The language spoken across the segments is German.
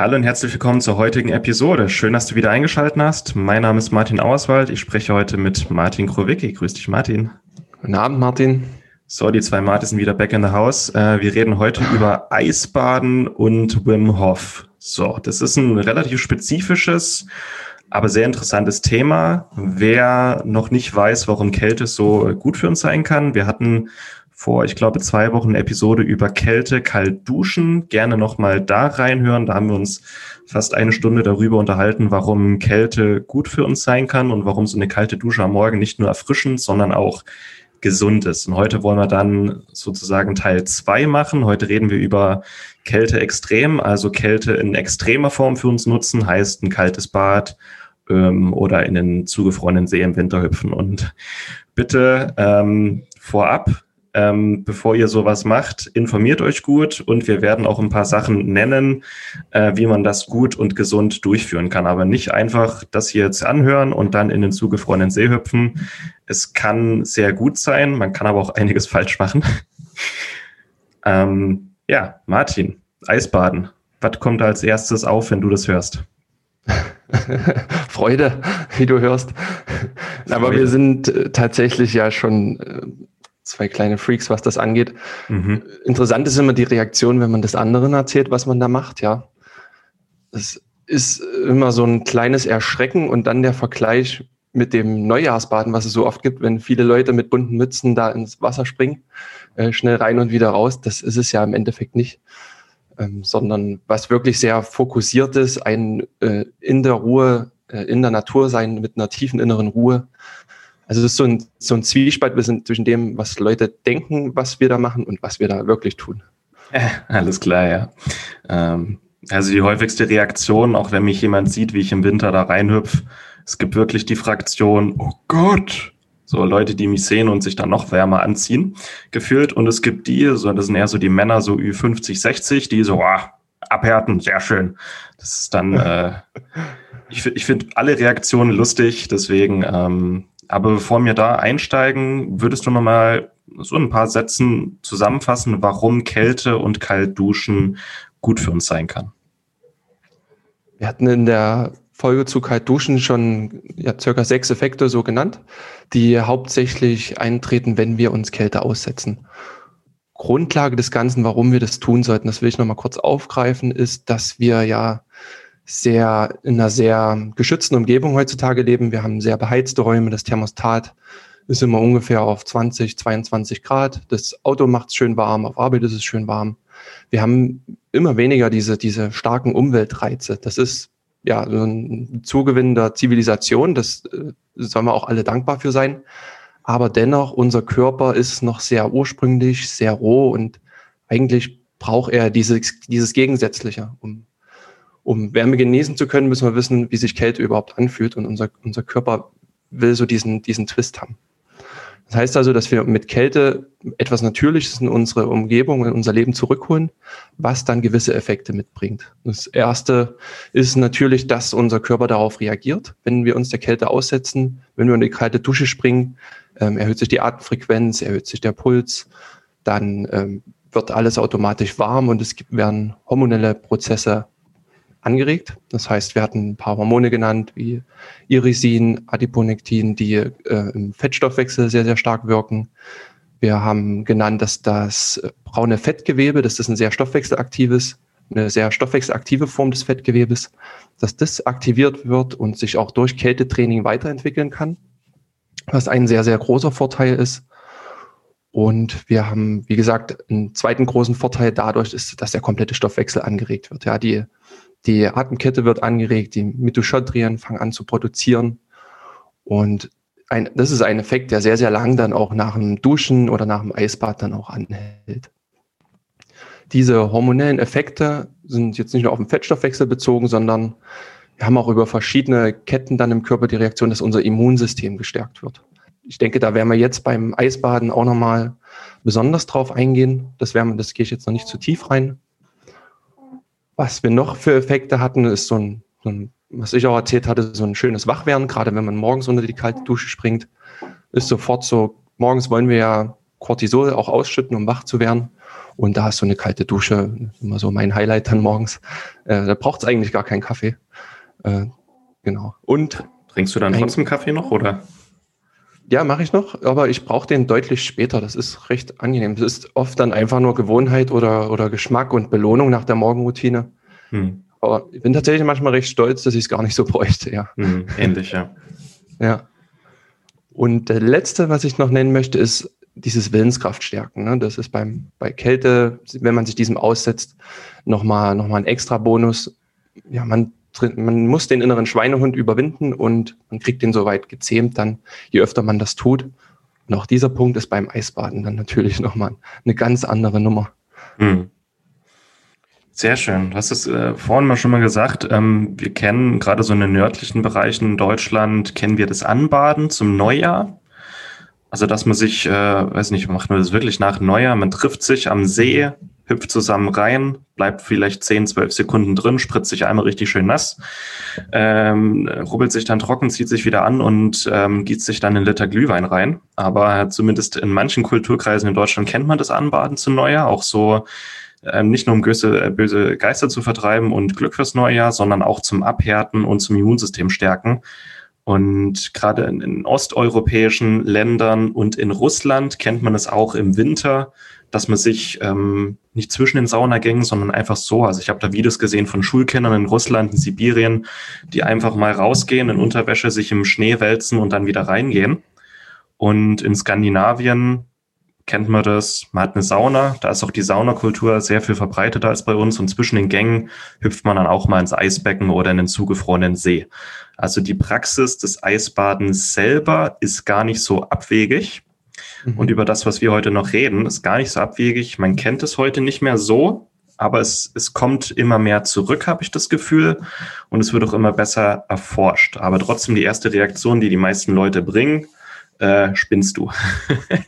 Hallo und herzlich willkommen zur heutigen Episode. Schön, dass du wieder eingeschaltet hast. Mein Name ist Martin Auerswald. Ich spreche heute mit Martin Krowicki. Grüß dich, Martin. Guten Abend, Martin. So, die zwei Martin sind wieder back in the house. Äh, wir reden heute über Eisbaden und Wim Hof. So, das ist ein relativ spezifisches, aber sehr interessantes Thema. Wer noch nicht weiß, warum Kälte so gut für uns sein kann, wir hatten vor, ich glaube, zwei Wochen eine Episode über Kälte, kalt duschen. Gerne nochmal da reinhören. Da haben wir uns fast eine Stunde darüber unterhalten, warum Kälte gut für uns sein kann und warum so eine kalte Dusche am Morgen nicht nur erfrischend, sondern auch gesund ist. Und heute wollen wir dann sozusagen Teil zwei machen. Heute reden wir über Kälte extrem, also Kälte in extremer Form für uns nutzen, heißt ein kaltes Bad ähm, oder in den zugefrorenen See im Winter hüpfen. Und bitte ähm, vorab, ähm, bevor ihr sowas macht, informiert euch gut und wir werden auch ein paar Sachen nennen, äh, wie man das gut und gesund durchführen kann. Aber nicht einfach das hier jetzt anhören und dann in den zugefrorenen See hüpfen. Es kann sehr gut sein, man kann aber auch einiges falsch machen. ähm, ja, Martin, Eisbaden. Was kommt als erstes auf, wenn du das hörst? Freude, wie du hörst. Aber wir sind äh, tatsächlich ja schon äh, zwei kleine Freaks, was das angeht. Mhm. Interessant ist immer die Reaktion, wenn man das anderen erzählt, was man da macht, ja. Es ist immer so ein kleines Erschrecken und dann der Vergleich mit dem Neujahrsbaden, was es so oft gibt, wenn viele Leute mit bunten Mützen da ins Wasser springen, äh, schnell rein und wieder raus. Das ist es ja im Endeffekt nicht. Ähm, sondern was wirklich sehr fokussiert ist, ein äh, in der Ruhe, äh, in der Natur sein mit einer tiefen inneren Ruhe, also es ist so ein, so ein Zwiespalt zwischen dem, was Leute denken, was wir da machen und was wir da wirklich tun. Äh, alles klar, ja. Ähm, also die häufigste Reaktion, auch wenn mich jemand sieht, wie ich im Winter da reinhüpf, es gibt wirklich die Fraktion, oh Gott, so Leute, die mich sehen und sich dann noch wärmer anziehen, gefühlt. Und es gibt die, so, das sind eher so die Männer, so Ü50, 60, die so, ah, abhärten, sehr schön. Das ist dann, äh, ich, ich finde alle Reaktionen lustig, deswegen ähm, aber bevor wir da einsteigen, würdest du nochmal so ein paar Sätzen zusammenfassen, warum Kälte und Kaltduschen gut für uns sein kann? Wir hatten in der Folge zu Kaltduschen schon ja, circa sechs Effekte so genannt, die hauptsächlich eintreten, wenn wir uns Kälte aussetzen. Grundlage des Ganzen, warum wir das tun sollten, das will ich nochmal kurz aufgreifen, ist, dass wir ja sehr in einer sehr geschützten Umgebung heutzutage leben. Wir haben sehr beheizte Räume. Das Thermostat ist immer ungefähr auf 20, 22 Grad. Das Auto macht es schön warm, auf Arbeit ist es schön warm. Wir haben immer weniger diese, diese starken Umweltreize. Das ist ja so ein Zugewinn der Zivilisation. Das äh, sollen wir auch alle dankbar für sein. Aber dennoch, unser Körper ist noch sehr ursprünglich, sehr roh und eigentlich braucht er dieses, dieses Gegensätzliche, um um Wärme genießen zu können, müssen wir wissen, wie sich Kälte überhaupt anfühlt und unser, unser Körper will so diesen, diesen Twist haben. Das heißt also, dass wir mit Kälte etwas Natürliches in unsere Umgebung, in unser Leben zurückholen, was dann gewisse Effekte mitbringt. Das erste ist natürlich, dass unser Körper darauf reagiert, wenn wir uns der Kälte aussetzen, wenn wir in die kalte Dusche springen, ähm, erhöht sich die Atemfrequenz, erhöht sich der Puls, dann ähm, wird alles automatisch warm und es werden hormonelle Prozesse angeregt. Das heißt, wir hatten ein paar Hormone genannt, wie Irisin, Adiponektin, die äh, im Fettstoffwechsel sehr, sehr stark wirken. Wir haben genannt, dass das braune Fettgewebe, das ist ein sehr stoffwechselaktives, eine sehr stoffwechselaktive Form des Fettgewebes, dass das aktiviert wird und sich auch durch Kältetraining weiterentwickeln kann, was ein sehr, sehr großer Vorteil ist. Und wir haben, wie gesagt, einen zweiten großen Vorteil dadurch ist, dass der komplette Stoffwechsel angeregt wird. Ja, die die Atemkette wird angeregt, die Mitochondrien fangen an zu produzieren. Und ein, das ist ein Effekt, der sehr, sehr lang dann auch nach dem Duschen oder nach dem Eisbad dann auch anhält. Diese hormonellen Effekte sind jetzt nicht nur auf den Fettstoffwechsel bezogen, sondern wir haben auch über verschiedene Ketten dann im Körper die Reaktion, dass unser Immunsystem gestärkt wird. Ich denke, da werden wir jetzt beim Eisbaden auch nochmal besonders drauf eingehen. Das, werden, das gehe ich jetzt noch nicht zu tief rein. Was wir noch für Effekte hatten, ist so ein, so ein, was ich auch erzählt hatte, so ein schönes Wachwerden, gerade wenn man morgens unter die kalte Dusche springt, ist sofort so, morgens wollen wir ja Cortisol auch ausschütten, um wach zu werden. Und da hast du eine kalte Dusche, immer so mein Highlight dann morgens. Äh, da braucht es eigentlich gar keinen Kaffee. Äh, genau. Und trinkst du dann trotzdem Kaffee noch oder? Ja, mache ich noch, aber ich brauche den deutlich später. Das ist recht angenehm. Das ist oft dann einfach nur Gewohnheit oder, oder Geschmack und Belohnung nach der Morgenroutine. Hm. Aber ich bin tatsächlich manchmal recht stolz, dass ich es gar nicht so bräuchte, ja. Hm, ähnlich, ja. ja. Und der letzte, was ich noch nennen möchte, ist dieses Willenskraft stärken. Ne? Das ist beim, bei Kälte, wenn man sich diesem aussetzt, nochmal noch mal ein extra Bonus. Ja, man man muss den inneren Schweinehund überwinden und man kriegt den soweit gezähmt dann, je öfter man das tut. Und auch dieser Punkt ist beim Eisbaden dann natürlich nochmal eine ganz andere Nummer. Hm. Sehr schön. Du hast es äh, vorhin mal schon mal gesagt. Ähm, wir kennen gerade so in den nördlichen Bereichen in Deutschland, kennen wir das Anbaden zum Neujahr. Also, dass man sich, äh, weiß nicht, macht man das wirklich nach Neujahr, man trifft sich am See, hüpft zusammen rein, bleibt vielleicht 10, 12 Sekunden drin, spritzt sich einmal richtig schön nass, ähm, rubbelt sich dann trocken, zieht sich wieder an und ähm, gießt sich dann einen Liter Glühwein rein. Aber zumindest in manchen Kulturkreisen in Deutschland kennt man das Anbaden zu Neujahr, auch so ähm, nicht nur um böse, äh, böse Geister zu vertreiben und Glück fürs Neujahr, sondern auch zum Abhärten und zum Immunsystem stärken. Und gerade in, in osteuropäischen Ländern und in Russland kennt man es auch im Winter, dass man sich ähm, nicht zwischen den Saunagängen, sondern einfach so, also ich habe da Videos gesehen von Schulkindern in Russland, in Sibirien, die einfach mal rausgehen, in Unterwäsche sich im Schnee wälzen und dann wieder reingehen. Und in Skandinavien kennt man das, man hat eine Sauna, da ist auch die Saunakultur sehr viel verbreiteter als bei uns und zwischen den Gängen hüpft man dann auch mal ins Eisbecken oder in den zugefrorenen See. Also die Praxis des Eisbadens selber ist gar nicht so abwegig. Mhm. Und über das, was wir heute noch reden, ist gar nicht so abwegig. Man kennt es heute nicht mehr so, aber es, es kommt immer mehr zurück, habe ich das Gefühl. Und es wird auch immer besser erforscht. Aber trotzdem die erste Reaktion, die die meisten Leute bringen, äh, spinnst du.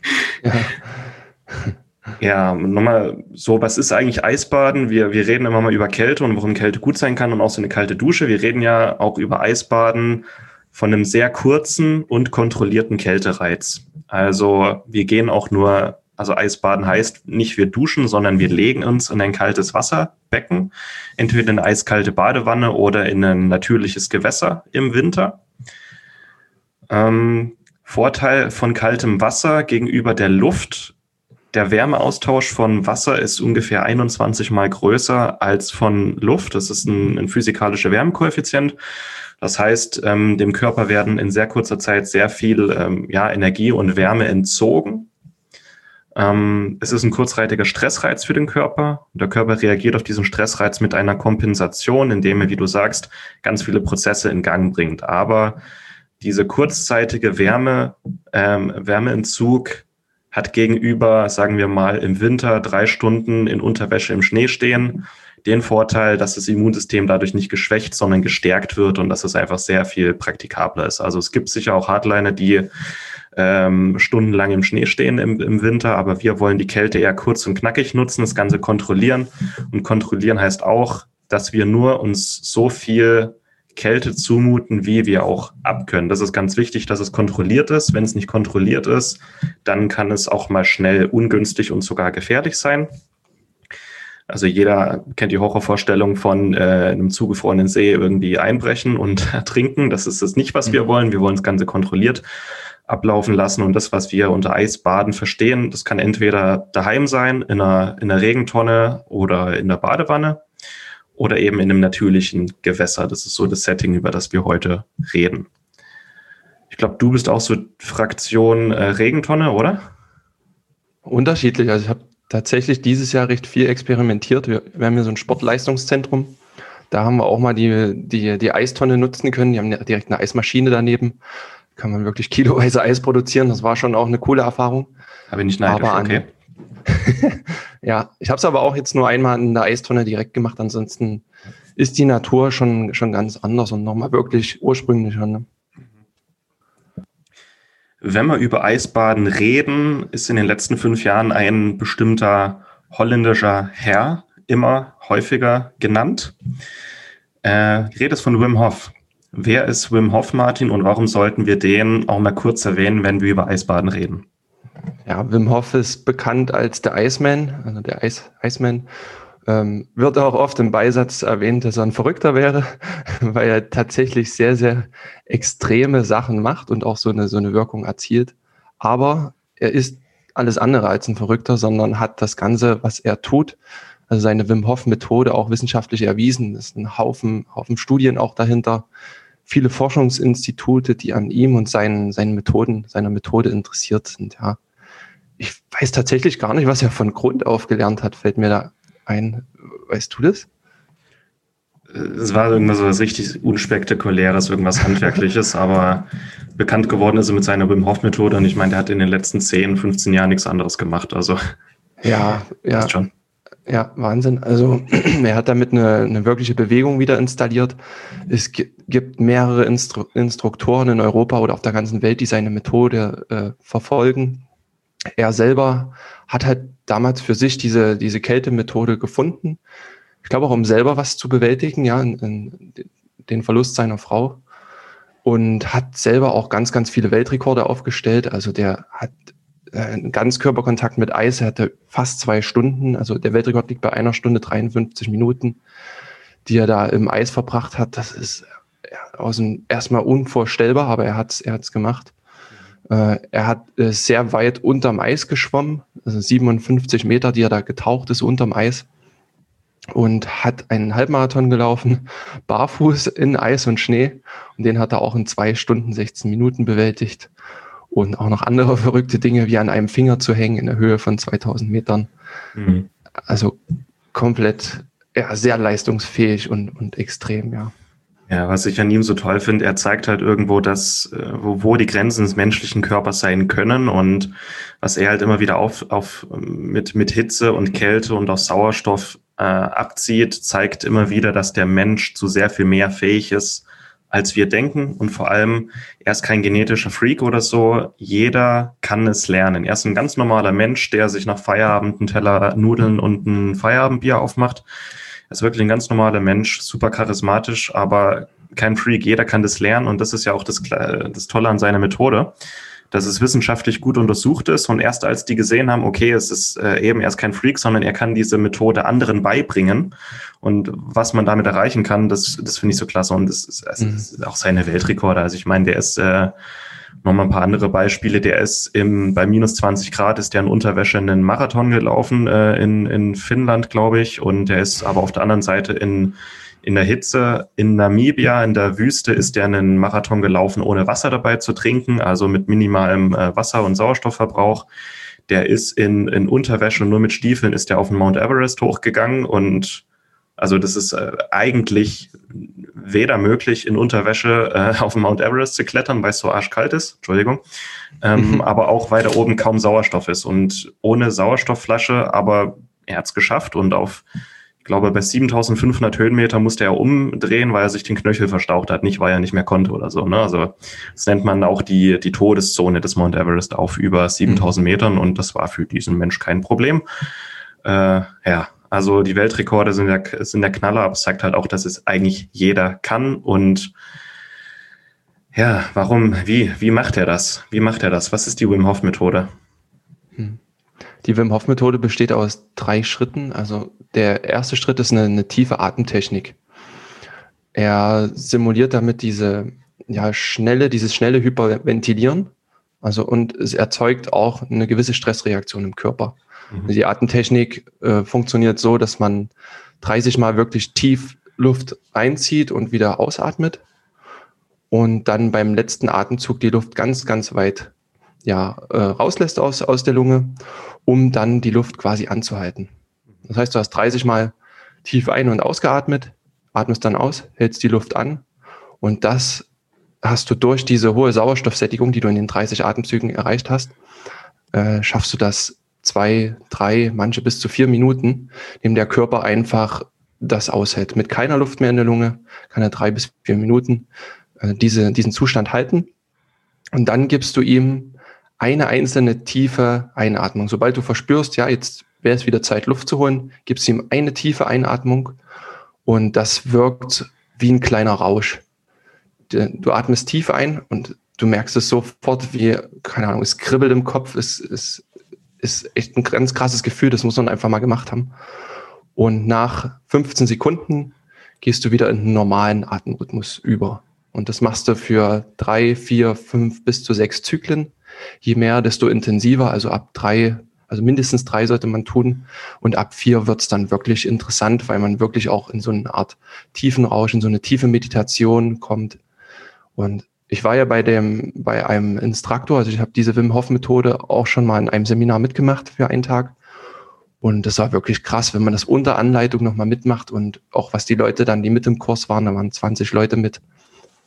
ja. Ja, nochmal so, was ist eigentlich Eisbaden? Wir, wir reden immer mal über Kälte und warum Kälte gut sein kann und auch so eine kalte Dusche. Wir reden ja auch über Eisbaden von einem sehr kurzen und kontrollierten Kältereiz. Also wir gehen auch nur, also Eisbaden heißt nicht wir duschen, sondern wir legen uns in ein kaltes Wasserbecken, entweder in eine eiskalte Badewanne oder in ein natürliches Gewässer im Winter. Ähm, Vorteil von kaltem Wasser gegenüber der Luft. Der Wärmeaustausch von Wasser ist ungefähr 21 mal größer als von Luft. Das ist ein, ein physikalischer Wärmekoeffizient. Das heißt, ähm, dem Körper werden in sehr kurzer Zeit sehr viel ähm, ja, Energie und Wärme entzogen. Ähm, es ist ein kurzzeitiger Stressreiz für den Körper. Der Körper reagiert auf diesen Stressreiz mit einer Kompensation, indem er, wie du sagst, ganz viele Prozesse in Gang bringt. Aber diese kurzzeitige Wärme, ähm, Wärmeentzug hat gegenüber, sagen wir mal, im Winter drei Stunden in Unterwäsche im Schnee stehen den Vorteil, dass das Immunsystem dadurch nicht geschwächt, sondern gestärkt wird und dass es einfach sehr viel praktikabler ist. Also es gibt sicher auch Hardliner, die ähm, stundenlang im Schnee stehen im, im Winter, aber wir wollen die Kälte eher kurz und knackig nutzen, das Ganze kontrollieren. Und kontrollieren heißt auch, dass wir nur uns so viel Kälte zumuten, wie wir auch abkönnen. Das ist ganz wichtig, dass es kontrolliert ist. Wenn es nicht kontrolliert ist, dann kann es auch mal schnell ungünstig und sogar gefährlich sein. Also jeder kennt die Horrorvorstellung von äh, einem zugefrorenen See irgendwie einbrechen und ertrinken. Das ist das nicht, was wir mhm. wollen. Wir wollen das Ganze kontrolliert ablaufen lassen. Und das, was wir unter Eisbaden verstehen, das kann entweder daheim sein, in einer, in einer Regentonne oder in der Badewanne oder eben in einem natürlichen Gewässer. Das ist so das Setting, über das wir heute reden. Ich glaube, du bist auch so Fraktion äh, Regentonne, oder? Unterschiedlich. Also ich habe tatsächlich dieses Jahr recht viel experimentiert. Wir, wir haben hier so ein Sportleistungszentrum. Da haben wir auch mal die, die, die Eistonne nutzen können. Die haben direkt eine Eismaschine daneben. Kann man wirklich kiloweise Eis produzieren. Das war schon auch eine coole Erfahrung. Aber ich nicht neidisch, aber okay. ja, ich habe es aber auch jetzt nur einmal in der Eistonne direkt gemacht. Ansonsten ist die Natur schon, schon ganz anders und nochmal wirklich ursprünglicher. Ne? Wenn wir über Eisbaden reden, ist in den letzten fünf Jahren ein bestimmter holländischer Herr immer häufiger genannt. Äh, es von Wim Hof. Wer ist Wim Hof, Martin, und warum sollten wir den auch mal kurz erwähnen, wenn wir über Eisbaden reden? Ja, Wim Hof ist bekannt als der Iceman, also der Ice, Iceman. Ähm, wird auch oft im Beisatz erwähnt, dass er ein Verrückter wäre, weil er tatsächlich sehr, sehr extreme Sachen macht und auch so eine, so eine Wirkung erzielt. Aber er ist alles andere als ein Verrückter, sondern hat das Ganze, was er tut, also seine Wim Hof Methode auch wissenschaftlich erwiesen. Es ist ein Haufen, Haufen Studien auch dahinter. Viele Forschungsinstitute, die an ihm und seinen, seinen Methoden, seiner Methode interessiert sind, ja. Ich weiß tatsächlich gar nicht, was er von Grund auf gelernt hat, fällt mir da ein. Weißt du das? Es war irgendwas so was richtig unspektakuläres, irgendwas Handwerkliches, aber bekannt geworden ist er mit seiner Wim Hof Methode und ich meine, der hat in den letzten 10, 15 Jahren nichts anderes gemacht, also. Ja, ja. Schon. Ja, Wahnsinn. Also er hat damit eine, eine wirkliche Bewegung wieder installiert. Es gibt mehrere Instru Instruktoren in Europa oder auf der ganzen Welt, die seine Methode äh, verfolgen. Er selber hat halt damals für sich diese, diese Kältemethode gefunden. Ich glaube auch, um selber was zu bewältigen, ja, in, in den Verlust seiner Frau. Und hat selber auch ganz, ganz viele Weltrekorde aufgestellt. Also der hat äh, Ganzkörperkontakt mit Eis. Er hatte fast zwei Stunden. Also der Weltrekord liegt bei einer Stunde 53 Minuten, die er da im Eis verbracht hat. Das ist aus dem, erstmal unvorstellbar, aber er hat es er hat's gemacht. Äh, er hat äh, sehr weit unterm Eis geschwommen, 57 Meter, die er da getaucht ist unterm Eis und hat einen Halbmarathon gelaufen, barfuß in Eis und Schnee. Und den hat er auch in zwei Stunden 16 Minuten bewältigt und auch noch andere verrückte Dinge wie an einem Finger zu hängen in der Höhe von 2000 Metern. Mhm. Also komplett ja, sehr leistungsfähig und, und extrem, ja. Ja, was ich an ihm so toll finde, er zeigt halt irgendwo, dass, äh, wo, wo die Grenzen des menschlichen Körpers sein können und was er halt immer wieder auf, auf mit, mit Hitze und Kälte und auch Sauerstoff äh, abzieht, zeigt immer wieder, dass der Mensch zu sehr viel mehr fähig ist, als wir denken. Und vor allem, er ist kein genetischer Freak oder so. Jeder kann es lernen. Er ist ein ganz normaler Mensch, der sich nach Feierabend einen Teller Nudeln und ein Feierabendbier aufmacht. Er ist wirklich ein ganz normaler Mensch, super charismatisch, aber kein Freak. Jeder kann das lernen und das ist ja auch das, das Tolle an seiner Methode dass es wissenschaftlich gut untersucht ist. Und erst als die gesehen haben, okay, es ist äh, eben erst kein Freak, sondern er kann diese Methode anderen beibringen. Und was man damit erreichen kann, das, das finde ich so klasse. Und das ist, das mhm. ist auch seine Weltrekorde. Also ich meine, der ist äh, nochmal ein paar andere Beispiele. Der ist im, bei minus 20 Grad ist der in Unterwäsche einen Marathon gelaufen äh, in, in Finnland, glaube ich. Und der ist aber auf der anderen Seite in in der Hitze in Namibia, in der Wüste, ist er einen Marathon gelaufen, ohne Wasser dabei zu trinken, also mit minimalem äh, Wasser- und Sauerstoffverbrauch. Der ist in, in Unterwäsche und nur mit Stiefeln ist er auf den Mount Everest hochgegangen und also das ist äh, eigentlich weder möglich, in Unterwäsche äh, auf den Mount Everest zu klettern, weil es so arschkalt ist, Entschuldigung, ähm, mhm. aber auch weil da oben kaum Sauerstoff ist und ohne Sauerstoffflasche, aber er hat es geschafft und auf ich glaube, bei 7500 Höhenmeter musste er umdrehen, weil er sich den Knöchel verstaucht hat, nicht weil er nicht mehr konnte oder so. Ne? Also das nennt man auch die, die Todeszone des Mount Everest auf über 7000 mhm. Metern und das war für diesen Mensch kein Problem. Äh, ja, also die Weltrekorde sind der, sind der Knaller, aber es zeigt halt auch, dass es eigentlich jeder kann und ja, warum, wie, wie macht er das? Wie macht er das? Was ist die Wim Hof Methode? Hm. Die Wim Hof Methode besteht aus drei Schritten. Also der erste Schritt ist eine, eine tiefe Atemtechnik. Er simuliert damit diese ja, schnelle, dieses schnelle Hyperventilieren. Also und es erzeugt auch eine gewisse Stressreaktion im Körper. Mhm. Die Atemtechnik äh, funktioniert so, dass man 30 Mal wirklich tief Luft einzieht und wieder ausatmet und dann beim letzten Atemzug die Luft ganz, ganz weit ja, äh, rauslässt aus, aus der Lunge, um dann die Luft quasi anzuhalten. Das heißt, du hast 30 Mal tief ein- und ausgeatmet, atmest dann aus, hältst die Luft an und das hast du durch diese hohe Sauerstoffsättigung, die du in den 30 Atemzügen erreicht hast, äh, schaffst du das zwei, drei, manche bis zu vier Minuten, indem der Körper einfach das aushält. Mit keiner Luft mehr in der Lunge kann er drei bis vier Minuten äh, diese, diesen Zustand halten. Und dann gibst du ihm eine einzelne tiefe Einatmung. Sobald du verspürst, ja, jetzt wäre es wieder Zeit, Luft zu holen, gibst ihm eine tiefe Einatmung und das wirkt wie ein kleiner Rausch. Du atmest tief ein und du merkst es sofort, wie, keine Ahnung, es kribbelt im Kopf, es, es ist echt ein ganz krasses Gefühl, das muss man einfach mal gemacht haben. Und nach 15 Sekunden gehst du wieder in den normalen Atemrhythmus über. Und das machst du für drei, vier, fünf bis zu sechs Zyklen. Je mehr, desto intensiver. Also ab drei, also mindestens drei sollte man tun. Und ab vier wird's dann wirklich interessant, weil man wirklich auch in so eine Art tiefen Rausch, in so eine tiefe Meditation kommt. Und ich war ja bei dem, bei einem Instruktor, also ich habe diese Wim Hof Methode auch schon mal in einem Seminar mitgemacht für einen Tag. Und das war wirklich krass, wenn man das unter Anleitung nochmal mitmacht und auch was die Leute dann, die mit im Kurs waren, da waren 20 Leute mit,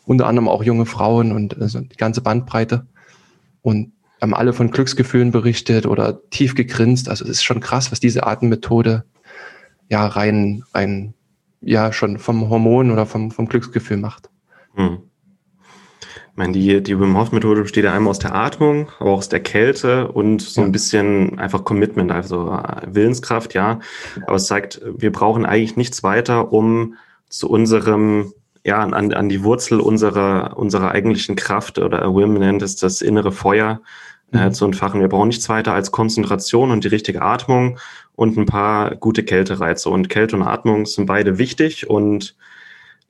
unter anderem auch junge Frauen und also die ganze Bandbreite. Und haben alle von Glücksgefühlen berichtet oder tief gegrinst. Also es ist schon krass, was diese Atemmethode ja rein, rein, ja schon vom Hormon oder vom, vom Glücksgefühl macht. Hm. Ich meine, die, die Wim Hof Methode besteht ja einmal aus der Atmung, aber auch aus der Kälte und so ein bisschen einfach Commitment, also äh, Willenskraft, ja. Aber es zeigt, wir brauchen eigentlich nichts weiter, um zu unserem, ja, an, an die Wurzel unserer, unserer eigentlichen Kraft oder Wim nennt es das innere Feuer äh, mhm. zu entfachen. Wir brauchen nichts weiter als Konzentration und die richtige Atmung und ein paar gute Kältereize. Und Kälte und Atmung sind beide wichtig und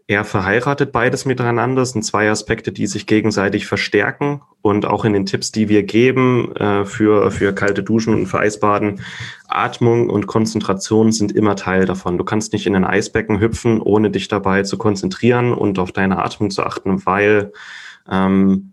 er verheiratet beides miteinander. Das sind zwei Aspekte, die sich gegenseitig verstärken und auch in den Tipps, die wir geben äh, für, für kalte Duschen und für Eisbaden, Atmung und Konzentration sind immer Teil davon. Du kannst nicht in ein Eisbecken hüpfen, ohne dich dabei zu konzentrieren und auf deine Atmung zu achten, weil ähm,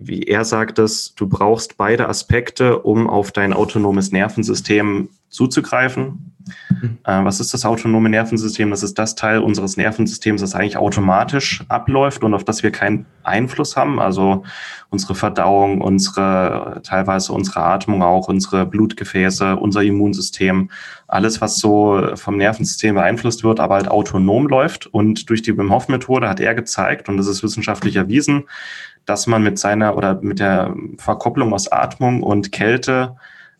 wie er sagt es, du brauchst beide Aspekte, um auf dein autonomes Nervensystem zuzugreifen. Mhm. Äh, was ist das autonome Nervensystem? Das ist das Teil unseres Nervensystems, das eigentlich automatisch abläuft und auf das wir keinen Einfluss haben. Also unsere Verdauung, unsere, teilweise unsere Atmung auch, unsere Blutgefäße, unser Immunsystem, alles, was so vom Nervensystem beeinflusst wird, aber halt autonom läuft. Und durch die Wim Hof Methode hat er gezeigt, und das ist wissenschaftlich erwiesen, dass man mit seiner oder mit der Verkopplung aus Atmung und Kälte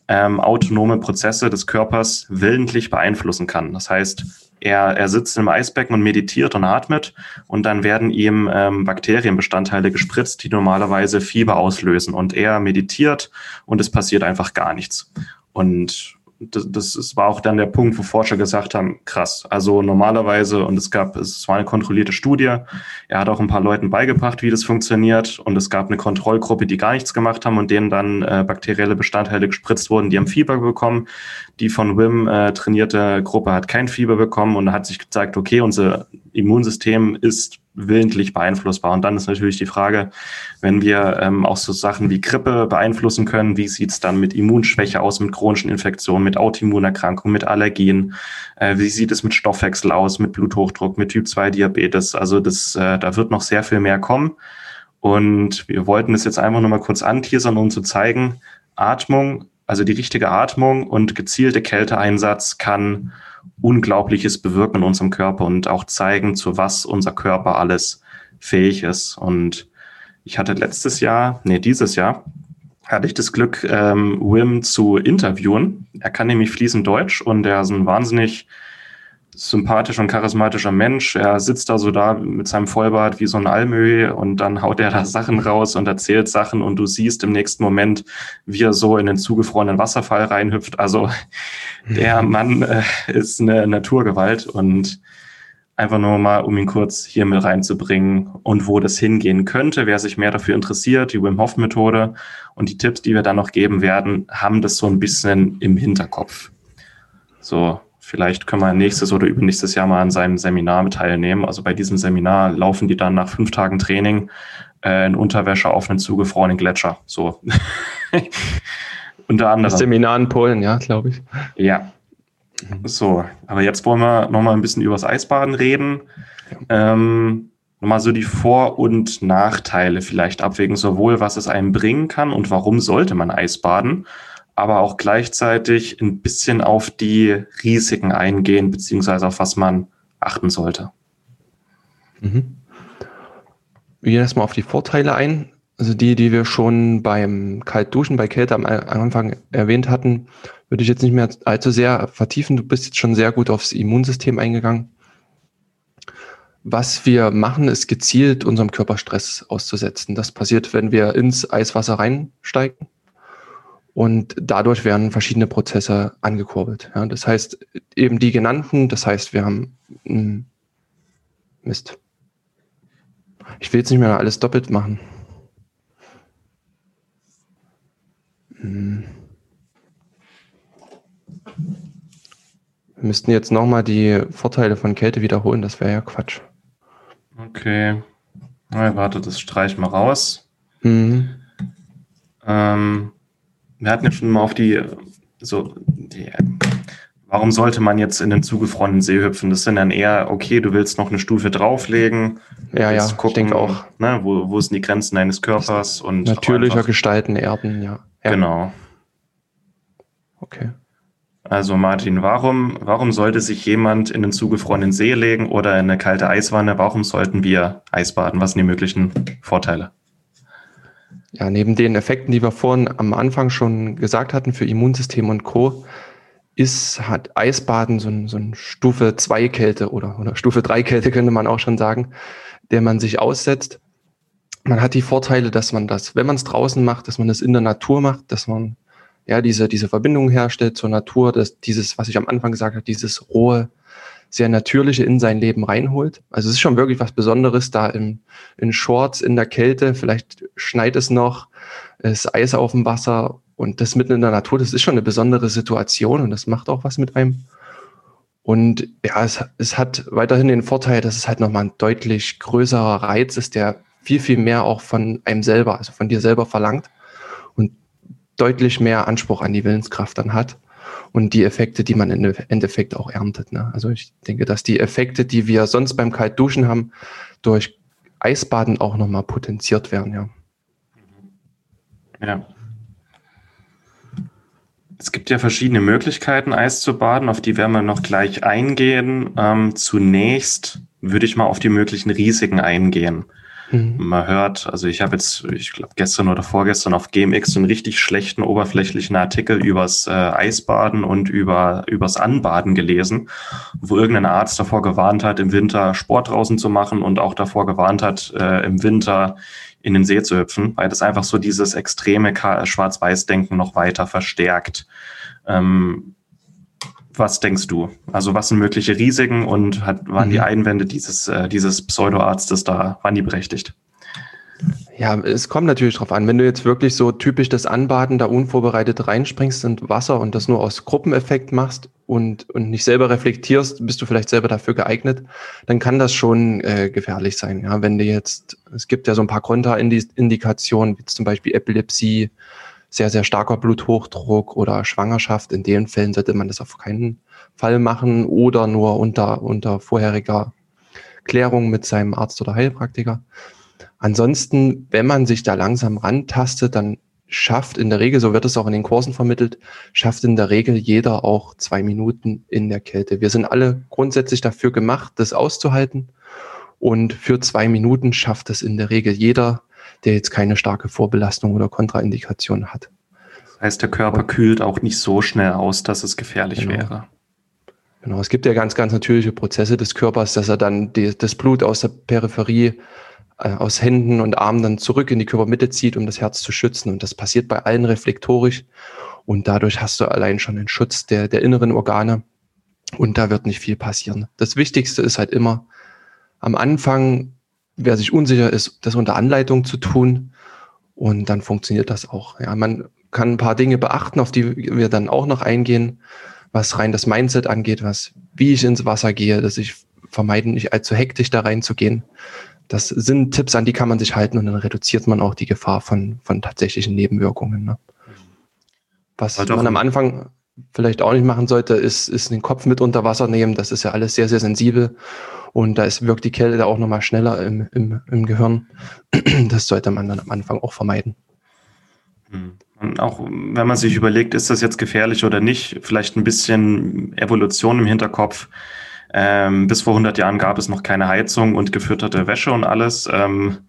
ähm, autonome Prozesse des Körpers willentlich beeinflussen kann. Das heißt, er, er sitzt im Eisbecken und meditiert und atmet und dann werden ihm ähm, Bakterienbestandteile gespritzt, die normalerweise Fieber auslösen. Und er meditiert und es passiert einfach gar nichts. Und das, das war auch dann der Punkt, wo Forscher gesagt haben, krass, also normalerweise, und es gab, es war eine kontrollierte Studie, er hat auch ein paar Leuten beigebracht, wie das funktioniert, und es gab eine Kontrollgruppe, die gar nichts gemacht haben und denen dann äh, bakterielle Bestandteile gespritzt wurden, die haben Fieber bekommen. Die von Wim äh, trainierte Gruppe hat kein Fieber bekommen und hat sich gezeigt, okay, unser Immunsystem ist willentlich beeinflussbar. Und dann ist natürlich die Frage, wenn wir ähm, auch so Sachen wie Grippe beeinflussen können, wie sieht es dann mit Immunschwäche aus, mit chronischen Infektionen, mit Autoimmunerkrankungen, mit Allergien? Äh, wie sieht es mit Stoffwechsel aus, mit Bluthochdruck, mit Typ-2-Diabetes? Also das, äh, da wird noch sehr viel mehr kommen. Und wir wollten es jetzt einfach nur mal kurz anteasern, um zu zeigen, Atmung, also die richtige Atmung und gezielte Kälteeinsatz kann Unglaubliches bewirken in unserem Körper und auch zeigen, zu was unser Körper alles fähig ist. Und ich hatte letztes Jahr, nee, dieses Jahr, hatte ich das Glück, ähm, Wim zu interviewen. Er kann nämlich fließend Deutsch und er ist ein wahnsinnig sympathischer und charismatischer Mensch. Er sitzt da so da mit seinem Vollbart wie so ein Almöhi und dann haut er da Sachen raus und erzählt Sachen und du siehst im nächsten Moment, wie er so in den zugefrorenen Wasserfall reinhüpft. Also der mhm. Mann äh, ist eine Naturgewalt und einfach nur mal, um ihn kurz hier mit reinzubringen und wo das hingehen könnte. Wer sich mehr dafür interessiert, die Wim Hof Methode und die Tipps, die wir dann noch geben werden, haben das so ein bisschen im Hinterkopf. So, Vielleicht können wir nächstes oder übernächstes Jahr mal an seinem Seminar mit teilnehmen. Also bei diesem Seminar laufen die dann nach fünf Tagen Training äh, in Unterwäsche auf einen zugefrorenen Gletscher. So. Unter anderem. Das Seminar in Polen, ja, glaube ich. Ja. So, aber jetzt wollen wir nochmal ein bisschen übers Eisbaden reden. Ja. Ähm, nochmal so die Vor- und Nachteile vielleicht abwägen, sowohl was es einem bringen kann und warum sollte man Eisbaden aber auch gleichzeitig ein bisschen auf die Risiken eingehen, beziehungsweise auf was man achten sollte. Mhm. Wir gehen erstmal auf die Vorteile ein. Also die, die wir schon beim Kaltduschen bei Kälte am Anfang erwähnt hatten, würde ich jetzt nicht mehr allzu sehr vertiefen. Du bist jetzt schon sehr gut aufs Immunsystem eingegangen. was wir machen, ist gezielt unserem Körper Stress auszusetzen. Das passiert, wenn wir ins Eiswasser reinsteigen. Und dadurch werden verschiedene Prozesse angekurbelt. Ja, das heißt, eben die genannten, das heißt, wir haben hm, Mist. Ich will jetzt nicht mehr alles doppelt machen. Hm. Wir müssten jetzt nochmal die Vorteile von Kälte wiederholen, das wäre ja Quatsch. Okay. Na, warte, das streich mal raus. Mhm. Ähm, wir hatten ja schon mal auf die, so, die, warum sollte man jetzt in den zugefrorenen See hüpfen? Das sind dann eher, okay, du willst noch eine Stufe drauflegen. Ja, ja, gucken, ich denke auch. Ne, wo, wo sind die Grenzen deines Körpers? und Natürlicher Gestalten, Erden, ja. ja. Genau. Okay. Also Martin, warum, warum sollte sich jemand in den zugefrorenen See legen oder in eine kalte Eiswanne? Warum sollten wir Eisbaden? Was sind die möglichen Vorteile? Ja, neben den Effekten, die wir vorhin am Anfang schon gesagt hatten für Immunsystem und Co., ist, hat Eisbaden so ein, so ein Stufe 2 Kälte oder, oder Stufe 3 Kälte könnte man auch schon sagen, der man sich aussetzt. Man hat die Vorteile, dass man das, wenn man es draußen macht, dass man es in der Natur macht, dass man ja, diese, diese Verbindung herstellt zur Natur, dass dieses, was ich am Anfang gesagt habe, dieses rohe, sehr natürliche in sein Leben reinholt. Also es ist schon wirklich was Besonderes da im, in Shorts, in der Kälte, vielleicht schneit es noch, es ist Eis auf dem Wasser und das mitten in der Natur, das ist schon eine besondere Situation und das macht auch was mit einem. Und ja, es, es hat weiterhin den Vorteil, dass es halt nochmal ein deutlich größerer Reiz ist, der viel, viel mehr auch von einem selber, also von dir selber verlangt deutlich mehr Anspruch an die Willenskraft dann hat und die Effekte, die man im Endeffekt auch erntet. Ne? Also ich denke, dass die Effekte, die wir sonst beim Kaltduschen haben, durch Eisbaden auch nochmal potenziert werden, ja. Ja. Es gibt ja verschiedene Möglichkeiten, Eis zu baden, auf die werden wir noch gleich eingehen. Ähm, zunächst würde ich mal auf die möglichen Risiken eingehen. Mhm. Man hört, also ich habe jetzt, ich glaube gestern oder vorgestern auf GMX einen richtig schlechten oberflächlichen Artikel übers äh, Eisbaden und über übers Anbaden gelesen, wo irgendein Arzt davor gewarnt hat, im Winter Sport draußen zu machen und auch davor gewarnt hat, äh, im Winter in den See zu hüpfen, weil das einfach so dieses extreme Schwarz-Weiß-Denken noch weiter verstärkt. Ähm, was denkst du? Also was sind mögliche Risiken und hat, waren mhm. die Einwände dieses, äh, dieses Pseudoarztes da, waren die berechtigt? Ja, es kommt natürlich drauf an. Wenn du jetzt wirklich so typisch das Anbaden da unvorbereitet reinspringst in Wasser und das nur aus Gruppeneffekt machst und, und nicht selber reflektierst, bist du vielleicht selber dafür geeignet, dann kann das schon äh, gefährlich sein. Ja, wenn du jetzt, es gibt ja so ein paar Kontraindikationen, wie zum Beispiel Epilepsie, sehr, sehr starker Bluthochdruck oder Schwangerschaft. In den Fällen sollte man das auf keinen Fall machen oder nur unter, unter vorheriger Klärung mit seinem Arzt oder Heilpraktiker. Ansonsten, wenn man sich da langsam rantastet, dann schafft in der Regel, so wird es auch in den Kursen vermittelt, schafft in der Regel jeder auch zwei Minuten in der Kälte. Wir sind alle grundsätzlich dafür gemacht, das auszuhalten. Und für zwei Minuten schafft es in der Regel jeder, der jetzt keine starke Vorbelastung oder Kontraindikation hat. Das heißt, der Körper kühlt auch nicht so schnell aus, dass es gefährlich genau. wäre. Genau, es gibt ja ganz, ganz natürliche Prozesse des Körpers, dass er dann die, das Blut aus der Peripherie, äh, aus Händen und Armen dann zurück in die Körpermitte zieht, um das Herz zu schützen. Und das passiert bei allen reflektorisch. Und dadurch hast du allein schon einen Schutz der, der inneren Organe. Und da wird nicht viel passieren. Das Wichtigste ist halt immer, am Anfang wer sich unsicher ist, das unter Anleitung zu tun. Und dann funktioniert das auch. Ja, man kann ein paar Dinge beachten, auf die wir dann auch noch eingehen, was rein das Mindset angeht, was, wie ich ins Wasser gehe, dass ich vermeiden, nicht allzu hektisch da reinzugehen. Das sind Tipps, an die kann man sich halten und dann reduziert man auch die Gefahr von, von tatsächlichen Nebenwirkungen. Ne? Was man am Anfang vielleicht auch nicht machen sollte, ist, ist den Kopf mit unter Wasser nehmen. Das ist ja alles sehr, sehr sensibel. Und da ist, wirkt die Kälte auch nochmal schneller im, im, im Gehirn. Das sollte man dann am Anfang auch vermeiden. Hm. Und auch wenn man sich überlegt, ist das jetzt gefährlich oder nicht, vielleicht ein bisschen Evolution im Hinterkopf. Ähm, bis vor 100 Jahren gab es noch keine Heizung und gefütterte Wäsche und alles. Ähm,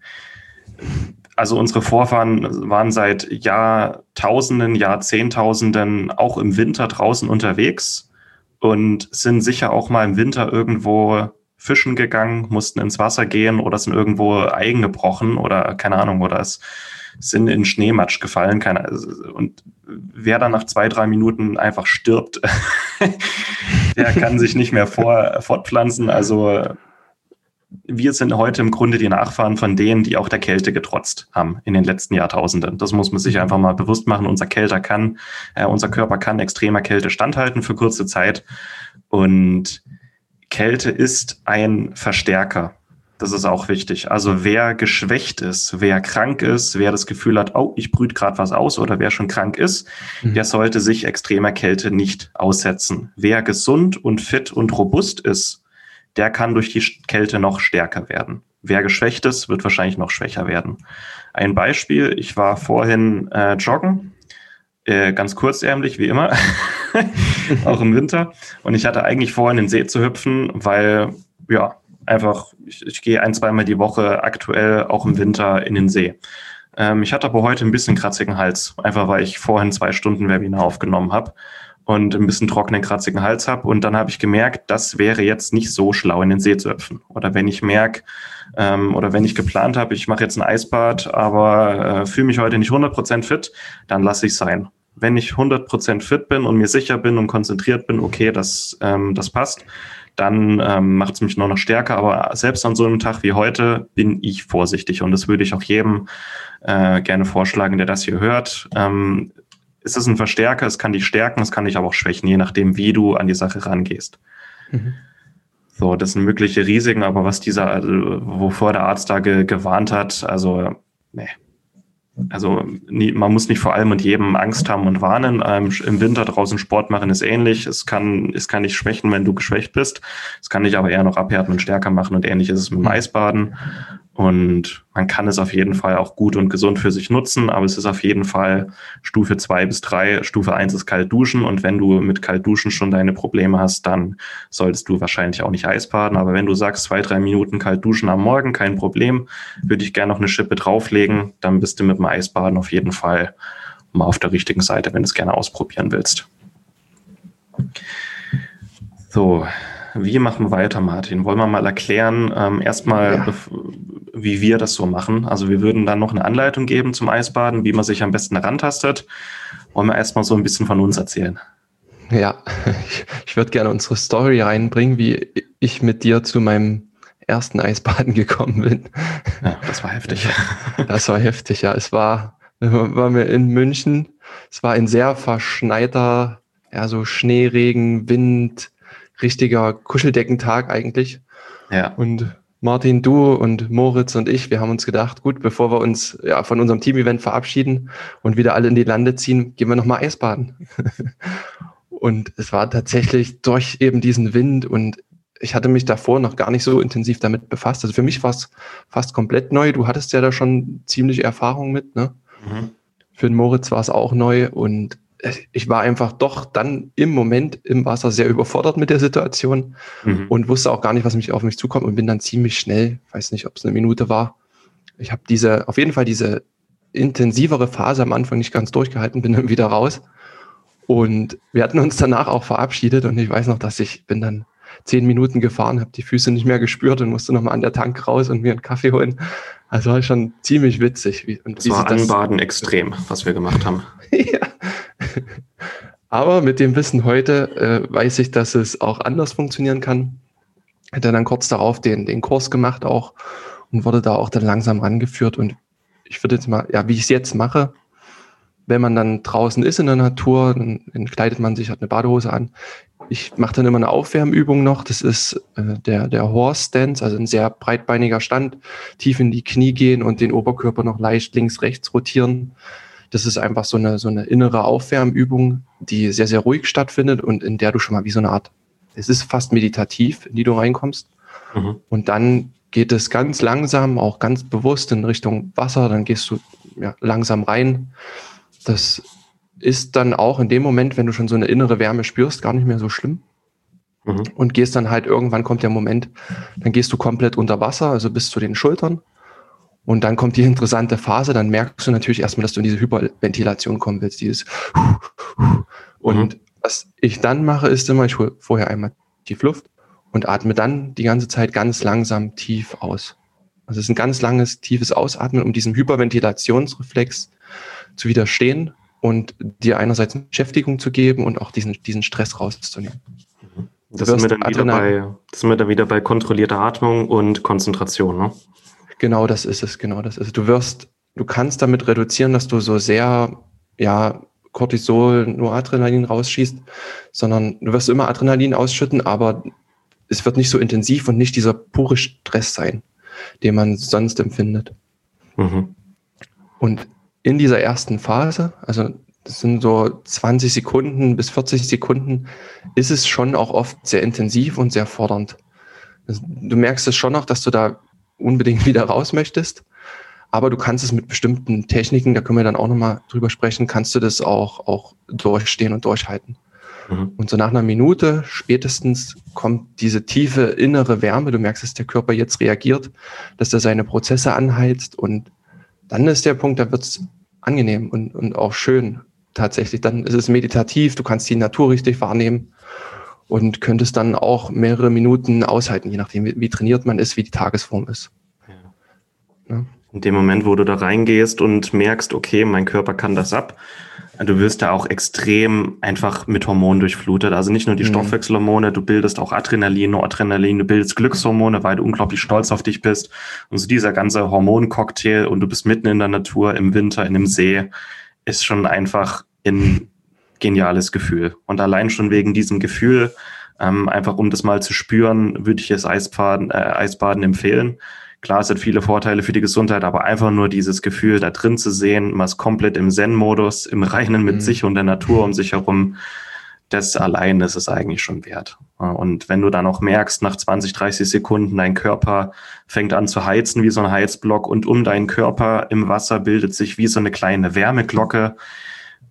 also unsere Vorfahren waren seit Jahrtausenden, Jahrzehntausenden auch im Winter draußen unterwegs und sind sicher auch mal im Winter irgendwo fischen gegangen, mussten ins Wasser gehen oder sind irgendwo eingebrochen oder keine Ahnung, oder es sind in Schneematsch gefallen. Keine, und wer dann nach zwei, drei Minuten einfach stirbt, der kann sich nicht mehr vor, fortpflanzen. Also wir sind heute im Grunde die Nachfahren von denen, die auch der Kälte getrotzt haben in den letzten Jahrtausenden. Das muss man sich einfach mal bewusst machen. Unser Kälter kann, äh, unser Körper kann extremer Kälte standhalten für kurze Zeit. Und Kälte ist ein Verstärker. Das ist auch wichtig. Also wer geschwächt ist, wer krank ist, wer das Gefühl hat, oh, ich brüte gerade was aus oder wer schon krank ist, mhm. der sollte sich extremer Kälte nicht aussetzen. Wer gesund und fit und robust ist, der kann durch die Kälte noch stärker werden. Wer geschwächt ist, wird wahrscheinlich noch schwächer werden. Ein Beispiel, ich war vorhin äh, joggen, äh, ganz kurzärmlich, wie immer, auch im Winter. Und ich hatte eigentlich vor, in den See zu hüpfen, weil, ja, einfach, ich, ich gehe ein, zweimal die Woche aktuell auch im Winter in den See. Ähm, ich hatte aber heute ein bisschen kratzigen Hals, einfach weil ich vorhin zwei Stunden Webinar aufgenommen habe und ein bisschen trockenen, kratzigen Hals habe. Und dann habe ich gemerkt, das wäre jetzt nicht so schlau, in den See zu hüpfen. Oder wenn ich merke, ähm, oder wenn ich geplant habe, ich mache jetzt ein Eisbad, aber äh, fühle mich heute nicht 100% fit, dann lasse ich sein. Wenn ich 100% fit bin und mir sicher bin und konzentriert bin, okay, das, ähm, das passt, dann ähm, macht es mich nur noch stärker. Aber selbst an so einem Tag wie heute bin ich vorsichtig und das würde ich auch jedem äh, gerne vorschlagen, der das hier hört. Ähm, es ist ein Verstärker, es kann dich stärken, es kann dich aber auch schwächen, je nachdem, wie du an die Sache rangehst. Mhm. So, das sind mögliche Risiken, aber was dieser, also, wovor der Arzt da ge gewarnt hat, also, nee, also nie, man muss nicht vor allem und jedem Angst haben und warnen. Ähm, Im Winter draußen Sport machen ist ähnlich. Es kann, es kann nicht schwächen, wenn du geschwächt bist. Es kann dich aber eher noch abhärten und stärker machen und ähnlich ist es mit dem Eisbaden. Und man kann es auf jeden Fall auch gut und gesund für sich nutzen, aber es ist auf jeden Fall Stufe zwei bis drei. Stufe eins ist kalt duschen und wenn du mit kalt duschen schon deine Probleme hast, dann solltest du wahrscheinlich auch nicht Eisbaden. Aber wenn du sagst, zwei, drei Minuten kalt duschen am Morgen, kein Problem, würde ich gerne noch eine Schippe drauflegen, dann bist du mit dem Eisbaden auf jeden Fall mal auf der richtigen Seite, wenn du es gerne ausprobieren willst. So, wie machen wir weiter, Martin? Wollen wir mal erklären, ähm, erstmal, ja. wie wir das so machen? Also wir würden dann noch eine Anleitung geben zum Eisbaden, wie man sich am besten herantastet. Wollen wir erstmal so ein bisschen von uns erzählen? Ja, ich, ich würde gerne unsere Story reinbringen, wie ich mit dir zu meinem ersten Eisbaden gekommen bin. Ja, das war heftig. Das war heftig, ja. Es war, waren wir in München. Es war ein sehr verschneiter, ja, so Schneeregen, Wind, richtiger Kuscheldeckentag eigentlich. Ja. Und Martin, du und Moritz und ich, wir haben uns gedacht, gut, bevor wir uns ja, von unserem Team-Event verabschieden und wieder alle in die Lande ziehen, gehen wir nochmal Eisbaden. und es war tatsächlich durch eben diesen Wind und ich hatte mich davor noch gar nicht so intensiv damit befasst. Also für mich war es fast komplett neu. Du hattest ja da schon ziemlich Erfahrung mit, ne? Mhm. Für den Moritz war es auch neu und ich war einfach doch dann im Moment im Wasser sehr überfordert mit der Situation mhm. und wusste auch gar nicht, was mich auf mich zukommt und bin dann ziemlich schnell, weiß nicht, ob es eine Minute war. Ich habe diese, auf jeden Fall diese intensivere Phase am Anfang nicht ganz durchgehalten, bin dann wieder raus. Und wir hatten uns danach auch verabschiedet und ich weiß noch, dass ich bin dann zehn Minuten gefahren, habe die Füße nicht mehr gespürt und musste nochmal an der Tank raus und mir einen Kaffee holen. Also war schon ziemlich witzig. Wie, und das war Anbaden das extrem, was wir gemacht haben. ja. Aber mit dem Wissen heute äh, weiß ich, dass es auch anders funktionieren kann. Hätte dann kurz darauf den, den Kurs gemacht auch und wurde da auch dann langsam rangeführt. Und ich würde jetzt mal, ja, wie ich es jetzt mache, wenn man dann draußen ist in der Natur, dann entkleidet man sich, hat eine Badehose an. Ich mache dann immer eine Aufwärmübung noch. Das ist äh, der, der Horse Stance, also ein sehr breitbeiniger Stand. Tief in die Knie gehen und den Oberkörper noch leicht links, rechts rotieren. Das ist einfach so eine, so eine innere Aufwärmübung, die sehr, sehr ruhig stattfindet und in der du schon mal wie so eine Art, es ist fast meditativ, in die du reinkommst. Mhm. Und dann geht es ganz langsam, auch ganz bewusst in Richtung Wasser, dann gehst du ja, langsam rein. Das ist dann auch in dem Moment, wenn du schon so eine innere Wärme spürst, gar nicht mehr so schlimm. Mhm. Und gehst dann halt, irgendwann kommt der Moment, dann gehst du komplett unter Wasser, also bis zu den Schultern. Und dann kommt die interessante Phase, dann merkst du natürlich erstmal, dass du in diese Hyperventilation kommen willst, dieses und mhm. was ich dann mache, ist immer, ich hole vorher einmal tief Luft und atme dann die ganze Zeit ganz langsam tief aus. Also es ist ein ganz langes, tiefes Ausatmen, um diesem Hyperventilationsreflex zu widerstehen und dir einerseits eine Beschäftigung zu geben und auch diesen, diesen Stress rauszunehmen. Das sind, wir dann wieder bei, das sind wir dann wieder bei kontrollierter Atmung und Konzentration, ne? Genau das ist es, genau das ist es. Du wirst, du kannst damit reduzieren, dass du so sehr, ja, Cortisol, nur Adrenalin rausschießt, sondern du wirst immer Adrenalin ausschütten, aber es wird nicht so intensiv und nicht dieser pure Stress sein, den man sonst empfindet. Mhm. Und in dieser ersten Phase, also das sind so 20 Sekunden bis 40 Sekunden, ist es schon auch oft sehr intensiv und sehr fordernd. Du merkst es schon noch, dass du da unbedingt wieder raus möchtest. Aber du kannst es mit bestimmten Techniken, da können wir dann auch nochmal drüber sprechen, kannst du das auch, auch durchstehen und durchhalten. Mhm. Und so nach einer Minute spätestens kommt diese tiefe innere Wärme. Du merkst, dass der Körper jetzt reagiert, dass er seine Prozesse anheizt. Und dann ist der Punkt, da wird es angenehm und, und auch schön tatsächlich. Dann ist es meditativ, du kannst die Natur richtig wahrnehmen und könntest dann auch mehrere Minuten aushalten, je nachdem, wie, wie trainiert man ist, wie die Tagesform ist. Ja. Ja. In dem Moment, wo du da reingehst und merkst, okay, mein Körper kann das ab, du wirst da auch extrem einfach mit Hormonen durchflutet. Also nicht nur die mhm. Stoffwechselhormone, du bildest auch Adrenalin, Noradrenalin, du bildest Glückshormone, weil du unglaublich stolz auf dich bist. Und so dieser ganze Hormoncocktail und du bist mitten in der Natur, im Winter, in einem See, ist schon einfach ein geniales Gefühl. Und allein schon wegen diesem Gefühl, ähm, einfach um das mal zu spüren, würde ich es Eisbaden, äh, Eisbaden empfehlen. Klar, es hat viele Vorteile für die Gesundheit, aber einfach nur dieses Gefühl, da drin zu sehen, man ist komplett im Zen-Modus, im Reinen mit mhm. sich und der Natur um sich herum, das allein ist es eigentlich schon wert. Und wenn du dann auch merkst, nach 20, 30 Sekunden, dein Körper fängt an zu heizen wie so ein Heizblock und um deinen Körper im Wasser bildet sich wie so eine kleine Wärmeglocke,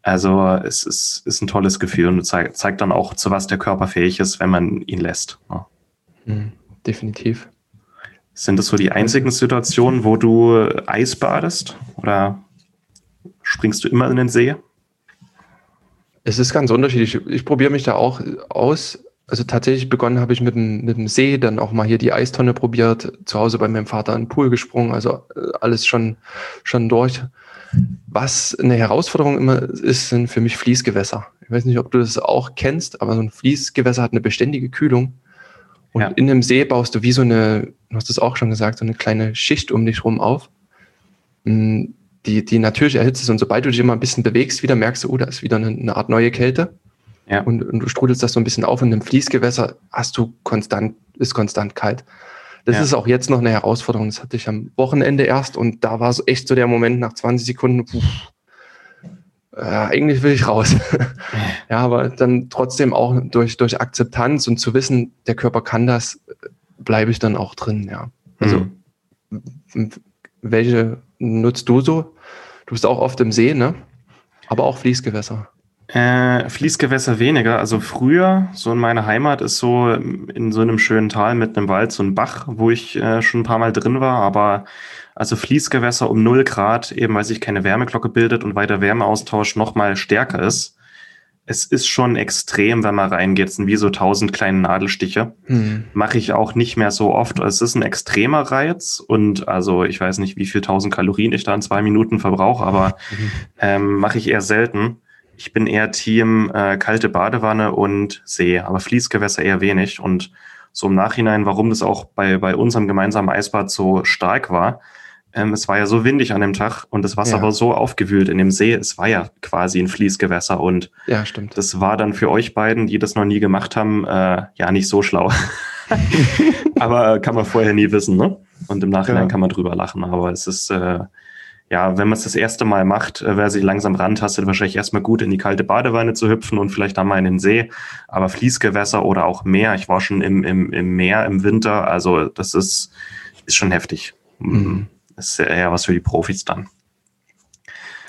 also es ist, ist ein tolles Gefühl und zeigt, zeigt dann auch, zu was der Körper fähig ist, wenn man ihn lässt. Ja. Mhm, definitiv. Sind das so die einzigen Situationen, wo du Eis badest? Oder springst du immer in den See? Es ist ganz unterschiedlich. Ich probiere mich da auch aus. Also tatsächlich begonnen habe ich mit dem, mit dem See, dann auch mal hier die Eistonne probiert, zu Hause bei meinem Vater in den Pool gesprungen, also äh, alles schon, schon durch. Was eine Herausforderung immer ist, sind für mich Fließgewässer. Ich weiß nicht, ob du das auch kennst, aber so ein Fließgewässer hat eine beständige Kühlung. Und ja. in einem See baust du wie so eine, du hast es auch schon gesagt, so eine kleine Schicht um dich rum auf, mm, die, die natürlich erhitzt ist. Und sobald du dich immer ein bisschen bewegst, wieder merkst du, oh, da ist wieder eine, eine Art neue Kälte. Ja. Und, und, du strudelst das so ein bisschen auf und im Fließgewässer hast du konstant, ist konstant kalt. Das ja. ist auch jetzt noch eine Herausforderung. Das hatte ich am Wochenende erst und da war so echt so der Moment nach 20 Sekunden, puh, äh, eigentlich will ich raus. ja, aber dann trotzdem auch durch, durch Akzeptanz und zu wissen, der Körper kann das, bleibe ich dann auch drin, ja. Also, mhm. welche nutzt du so? Du bist auch oft im See, ne? Aber auch Fließgewässer. Äh, Fließgewässer weniger. Also früher, so in meiner Heimat ist so in so einem schönen Tal mit einem Wald so ein Bach, wo ich äh, schon ein paar Mal drin war, aber also Fließgewässer um null Grad, eben weil sich keine Wärmeglocke bildet und weil der Wärmeaustausch noch mal stärker ist. Es ist schon extrem, wenn man reingeht. Es sind wie so tausend kleine Nadelstiche. Hm. Mache ich auch nicht mehr so oft. Es ist ein extremer Reiz und also ich weiß nicht, wie viel tausend Kalorien ich da in zwei Minuten verbrauche, aber mhm. ähm, mache ich eher selten. Ich bin eher Team äh, kalte Badewanne und See, aber Fließgewässer eher wenig. Und so im Nachhinein, warum das auch bei, bei unserem gemeinsamen Eisbad so stark war, ähm, es war ja so windig an dem Tag und das Wasser ja. war so aufgewühlt in dem See. Es war ja quasi ein Fließgewässer und ja, stimmt. das war dann für euch beiden, die das noch nie gemacht haben, äh, ja nicht so schlau. aber kann man vorher nie wissen, ne? Und im Nachhinein ja. kann man drüber lachen. Aber es ist äh, ja, wenn man es das erste Mal macht, äh, wer sich langsam rantastet, wahrscheinlich erstmal gut in die kalte Badewanne zu hüpfen und vielleicht dann mal in den See. Aber Fließgewässer oder auch Meer, ich war schon im, im, im Meer im Winter, also das ist, ist schon heftig. Mhm. Das ist eher was für die Profis dann.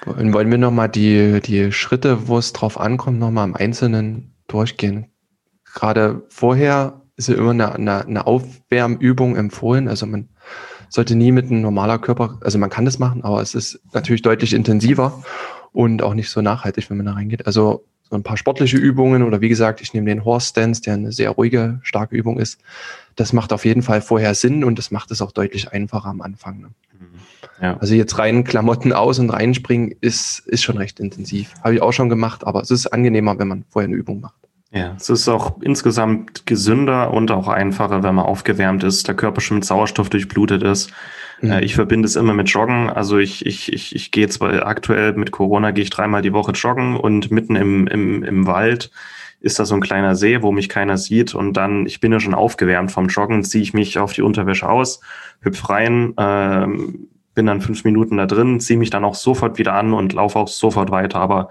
Wollen wir nochmal die, die Schritte, wo es drauf ankommt, nochmal im Einzelnen durchgehen? Gerade vorher ist ja immer eine, eine, eine Aufwärmübung empfohlen. Also man sollte nie mit einem normaler Körper, also man kann das machen, aber es ist natürlich deutlich intensiver und auch nicht so nachhaltig, wenn man da reingeht. Also so ein paar sportliche Übungen oder wie gesagt, ich nehme den Horse Stance, der eine sehr ruhige, starke Übung ist. Das macht auf jeden Fall vorher Sinn und das macht es auch deutlich einfacher am Anfang. Ne? Mhm. Ja. Also jetzt rein Klamotten aus und reinspringen ist, ist schon recht intensiv. Habe ich auch schon gemacht, aber es ist angenehmer, wenn man vorher eine Übung macht. Ja, es ist auch insgesamt gesünder und auch einfacher, wenn man aufgewärmt ist, der Körper schon mit Sauerstoff durchblutet ist. Mhm. Äh, ich verbinde es immer mit Joggen. Also ich, ich, ich, ich gehe zwar aktuell mit Corona gehe ich dreimal die Woche joggen und mitten im, im, im Wald ist da so ein kleiner See, wo mich keiner sieht und dann, ich bin ja schon aufgewärmt vom Joggen, ziehe ich mich auf die Unterwäsche aus, hüpf rein, ähm, bin dann fünf Minuten da drin, ziehe mich dann auch sofort wieder an und laufe auch sofort weiter. Aber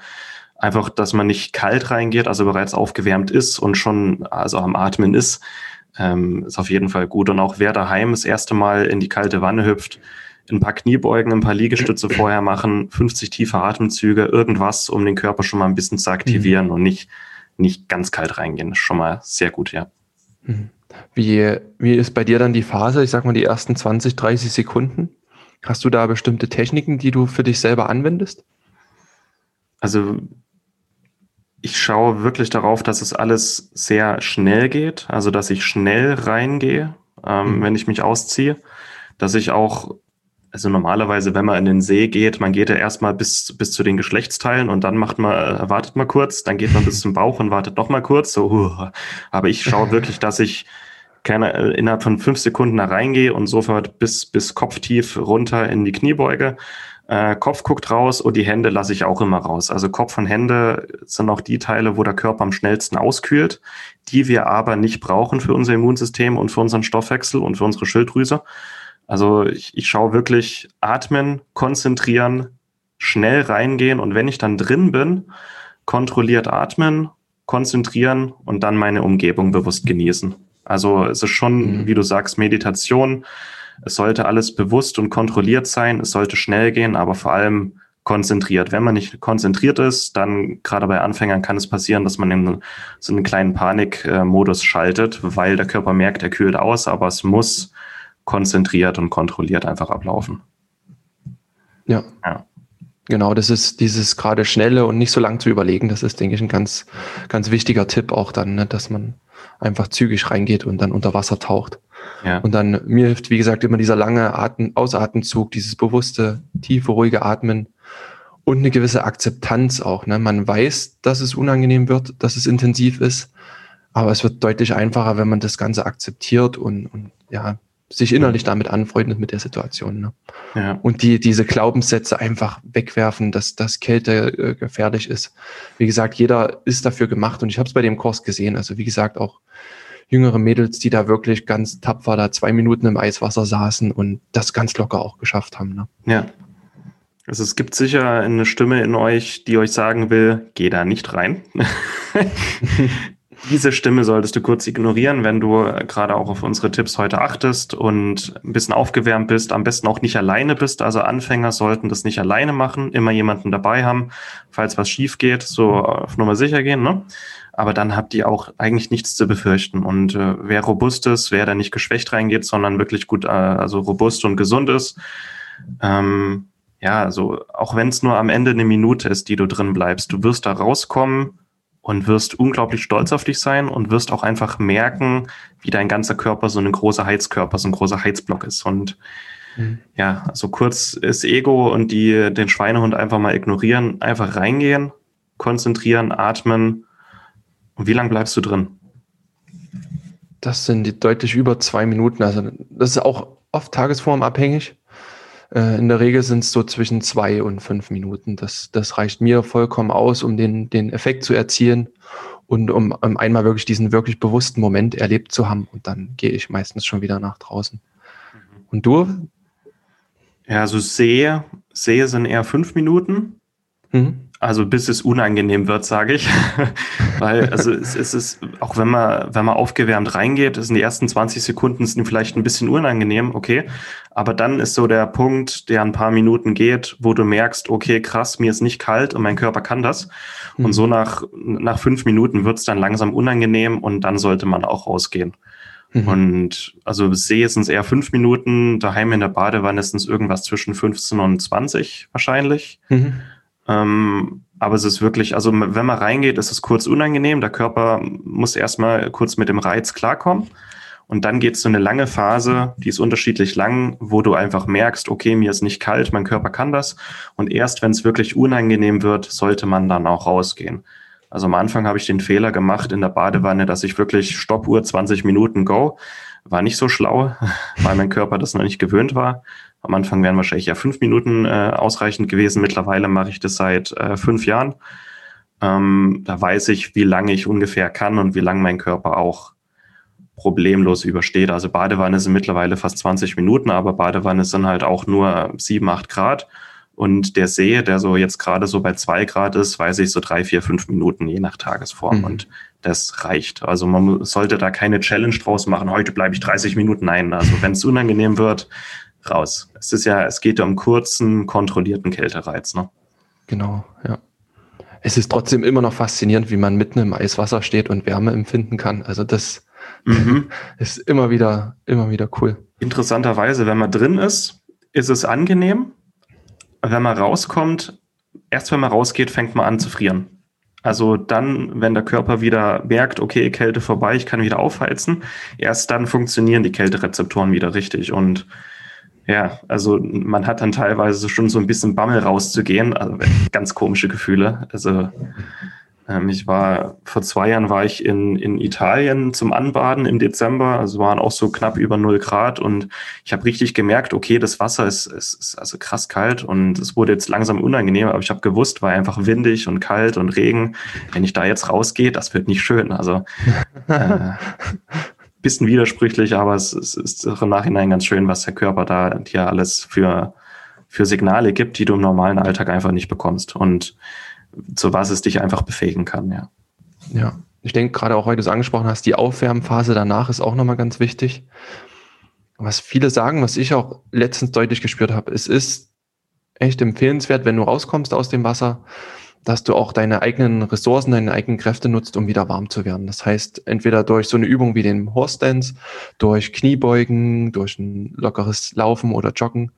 einfach, dass man nicht kalt reingeht, also bereits aufgewärmt ist und schon also am Atmen ist, ähm, ist auf jeden Fall gut. Und auch wer daheim das erste Mal in die kalte Wanne hüpft, ein paar Kniebeugen, ein paar Liegestütze vorher machen, 50 tiefe Atemzüge, irgendwas, um den Körper schon mal ein bisschen zu aktivieren mhm. und nicht, nicht ganz kalt reingehen. Das ist schon mal sehr gut, ja. Mhm. Wie, wie ist bei dir dann die Phase, ich sag mal die ersten 20, 30 Sekunden? Hast du da bestimmte Techniken, die du für dich selber anwendest? Also ich schaue wirklich darauf, dass es alles sehr schnell geht, also dass ich schnell reingehe, ähm, mhm. wenn ich mich ausziehe, dass ich auch, also normalerweise, wenn man in den See geht, man geht ja erstmal bis, bis zu den Geschlechtsteilen und dann macht man, äh, wartet mal kurz, dann geht man bis zum Bauch und wartet noch mal kurz, so, uh, aber ich schaue wirklich, dass ich keine, äh, innerhalb von fünf Sekunden da reingehe und sofort bis, bis kopftief runter in die Kniebeuge äh, Kopf guckt raus und die Hände lasse ich auch immer raus. Also Kopf und Hände sind auch die Teile, wo der Körper am schnellsten auskühlt, die wir aber nicht brauchen für unser Immunsystem und für unseren Stoffwechsel und für unsere Schilddrüse. Also ich, ich schaue wirklich atmen, konzentrieren, schnell reingehen und wenn ich dann drin bin, kontrolliert atmen, konzentrieren und dann meine Umgebung bewusst genießen. Also es ist schon, mhm. wie du sagst, Meditation es sollte alles bewusst und kontrolliert sein. Es sollte schnell gehen, aber vor allem konzentriert. Wenn man nicht konzentriert ist, dann gerade bei Anfängern kann es passieren, dass man in so einen kleinen Panikmodus schaltet, weil der Körper merkt, er kühlt aus, aber es muss konzentriert und kontrolliert einfach ablaufen. Ja. ja. Genau, das ist dieses gerade schnelle und nicht so lang zu überlegen. Das ist, denke ich, ein ganz, ganz wichtiger Tipp auch dann, ne, dass man einfach zügig reingeht und dann unter Wasser taucht. Ja. Und dann mir hilft, wie gesagt, immer dieser lange Atem, Ausatemzug, dieses bewusste, tiefe, ruhige Atmen und eine gewisse Akzeptanz auch. Ne? Man weiß, dass es unangenehm wird, dass es intensiv ist, aber es wird deutlich einfacher, wenn man das Ganze akzeptiert und, und ja, sich innerlich damit anfreundet mit der Situation. Ne? Ja. Und die, diese Glaubenssätze einfach wegwerfen, dass, dass Kälte äh, gefährlich ist. Wie gesagt, jeder ist dafür gemacht und ich habe es bei dem Kurs gesehen. Also wie gesagt, auch jüngere Mädels, die da wirklich ganz tapfer da zwei Minuten im Eiswasser saßen und das ganz locker auch geschafft haben. Ne? Ja. Also es gibt sicher eine Stimme in euch, die euch sagen will, geh da nicht rein. Diese Stimme solltest du kurz ignorieren, wenn du gerade auch auf unsere Tipps heute achtest und ein bisschen aufgewärmt bist, am besten auch nicht alleine bist. Also Anfänger sollten das nicht alleine machen, immer jemanden dabei haben, falls was schief geht, so auf Nummer sicher gehen. Ne? Aber dann habt ihr auch eigentlich nichts zu befürchten. Und äh, wer robust ist, wer da nicht geschwächt reingeht, sondern wirklich gut, äh, also robust und gesund ist, ähm, ja, also auch wenn es nur am Ende eine Minute ist, die du drin bleibst, du wirst da rauskommen und wirst unglaublich stolz auf dich sein und wirst auch einfach merken, wie dein ganzer Körper so ein großer Heizkörper, so ein großer Heizblock ist. Und mhm. ja, also kurz ist Ego und die den Schweinehund einfach mal ignorieren, einfach reingehen, konzentrieren, atmen und wie lange bleibst du drin? Das sind deutlich über zwei Minuten. Also das ist auch oft tagesformabhängig. Äh, in der Regel sind es so zwischen zwei und fünf Minuten. Das, das reicht mir vollkommen aus, um den, den Effekt zu erzielen und um, um einmal wirklich diesen wirklich bewussten Moment erlebt zu haben. Und dann gehe ich meistens schon wieder nach draußen. Mhm. Und du? Ja, also sehe, sehe sind eher fünf Minuten. Mhm. Also bis es unangenehm wird, sage ich. Weil, also es, es, ist, auch wenn man, wenn man aufgewärmt reingeht, sind die ersten 20 Sekunden sind vielleicht ein bisschen unangenehm, okay. Aber dann ist so der Punkt, der ein paar Minuten geht, wo du merkst, okay, krass, mir ist nicht kalt und mein Körper kann das. Mhm. Und so nach, nach fünf Minuten wird es dann langsam unangenehm und dann sollte man auch rausgehen. Mhm. Und also sehe sind es eher fünf Minuten, daheim in der Badewanne sind es irgendwas zwischen 15 und 20 wahrscheinlich. Mhm. Ähm, Aber es ist wirklich, also wenn man reingeht, ist es kurz unangenehm. Der Körper muss erstmal kurz mit dem Reiz klarkommen. Und dann geht es so eine lange Phase, die ist unterschiedlich lang, wo du einfach merkst, okay, mir ist nicht kalt, mein Körper kann das. Und erst wenn es wirklich unangenehm wird, sollte man dann auch rausgehen. Also am Anfang habe ich den Fehler gemacht in der Badewanne, dass ich wirklich Stoppuhr 20 Minuten go. War nicht so schlau, weil mein Körper das noch nicht gewöhnt war. Am Anfang wären wahrscheinlich ja fünf Minuten äh, ausreichend gewesen. Mittlerweile mache ich das seit äh, fünf Jahren. Ähm, da weiß ich, wie lange ich ungefähr kann und wie lange mein Körper auch problemlos übersteht. Also Badewanne sind mittlerweile fast 20 Minuten, aber Badewanne sind halt auch nur 7, 8 Grad. Und der See, der so jetzt gerade so bei 2 Grad ist, weiß ich so 3, 4, 5 Minuten, je nach Tagesform. Mhm. Und das reicht. Also man sollte da keine Challenge draus machen, heute bleibe ich 30 Minuten. Nein, also wenn es unangenehm wird, raus. Es ist ja, es geht ja um kurzen, kontrollierten Kältereiz. Ne? Genau, ja. Es ist trotzdem immer noch faszinierend, wie man mitten im Eiswasser steht und Wärme empfinden kann. Also das Mhm. Ist immer wieder, immer wieder cool. Interessanterweise, wenn man drin ist, ist es angenehm. Wenn man rauskommt, erst wenn man rausgeht, fängt man an zu frieren. Also dann, wenn der Körper wieder merkt, okay, Kälte vorbei, ich kann wieder aufheizen, erst dann funktionieren die Kälterezeptoren wieder richtig. Und ja, also man hat dann teilweise schon so ein bisschen Bammel rauszugehen, also ganz komische Gefühle. Also ähm, ich war, vor zwei Jahren war ich in, in Italien zum Anbaden im Dezember, also waren auch so knapp über null Grad und ich habe richtig gemerkt, okay, das Wasser ist, ist, ist also krass kalt und es wurde jetzt langsam unangenehm, aber ich habe gewusst, war einfach windig und kalt und Regen. Wenn ich da jetzt rausgehe, das wird nicht schön. Also äh, bisschen widersprüchlich, aber es, es ist im Nachhinein ganz schön, was der Körper da dir alles für, für Signale gibt, die du im normalen Alltag einfach nicht bekommst. Und zu was es dich einfach befähigen kann, ja. Ja, ich denke gerade auch, weil du es angesprochen hast, die Aufwärmphase danach ist auch nochmal ganz wichtig. Was viele sagen, was ich auch letztens deutlich gespürt habe, es ist echt empfehlenswert, wenn du rauskommst aus dem Wasser, dass du auch deine eigenen Ressourcen, deine eigenen Kräfte nutzt, um wieder warm zu werden. Das heißt, entweder durch so eine Übung wie den Horse Dance, durch Kniebeugen, durch ein lockeres Laufen oder Joggen,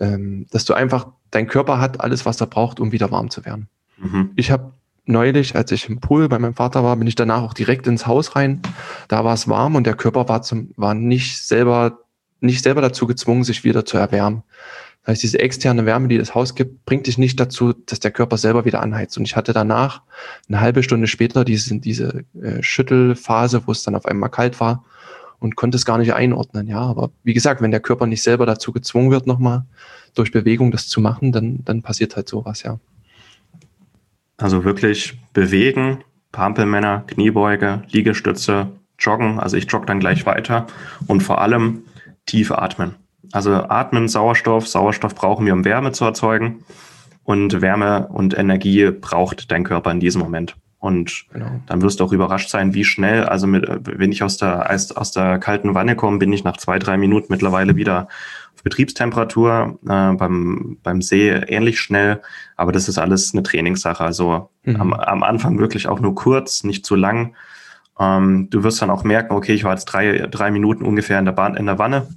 ähm, dass du einfach, dein Körper hat alles, was er braucht, um wieder warm zu werden. Mhm. Ich habe neulich, als ich im Pool bei meinem Vater war, bin ich danach auch direkt ins Haus rein. Da war es warm und der Körper war, zum, war nicht selber nicht selber dazu gezwungen, sich wieder zu erwärmen. Das heißt, diese externe Wärme, die das Haus gibt, bringt dich nicht dazu, dass der Körper selber wieder anheizt. Und ich hatte danach eine halbe Stunde später diese, diese äh, Schüttelphase, wo es dann auf einmal kalt war und konnte es gar nicht einordnen. Ja, aber wie gesagt, wenn der Körper nicht selber dazu gezwungen wird, nochmal durch Bewegung das zu machen, dann, dann passiert halt sowas, ja. Also wirklich bewegen, Pampelmänner, Kniebeuge, Liegestütze, joggen. Also ich jogge dann gleich weiter und vor allem tief atmen. Also atmen, Sauerstoff. Sauerstoff brauchen wir, um Wärme zu erzeugen. Und Wärme und Energie braucht dein Körper in diesem Moment. Und genau. dann wirst du auch überrascht sein, wie schnell, also mit, wenn ich aus der, aus der kalten Wanne komme, bin ich nach zwei, drei Minuten mittlerweile wieder auf Betriebstemperatur, äh, beim, beim See ähnlich schnell, aber das ist alles eine Trainingssache. Also mhm. am, am Anfang wirklich auch nur kurz, nicht zu lang. Ähm, du wirst dann auch merken, okay, ich war jetzt drei, drei Minuten ungefähr in der, Bahn, in der Wanne,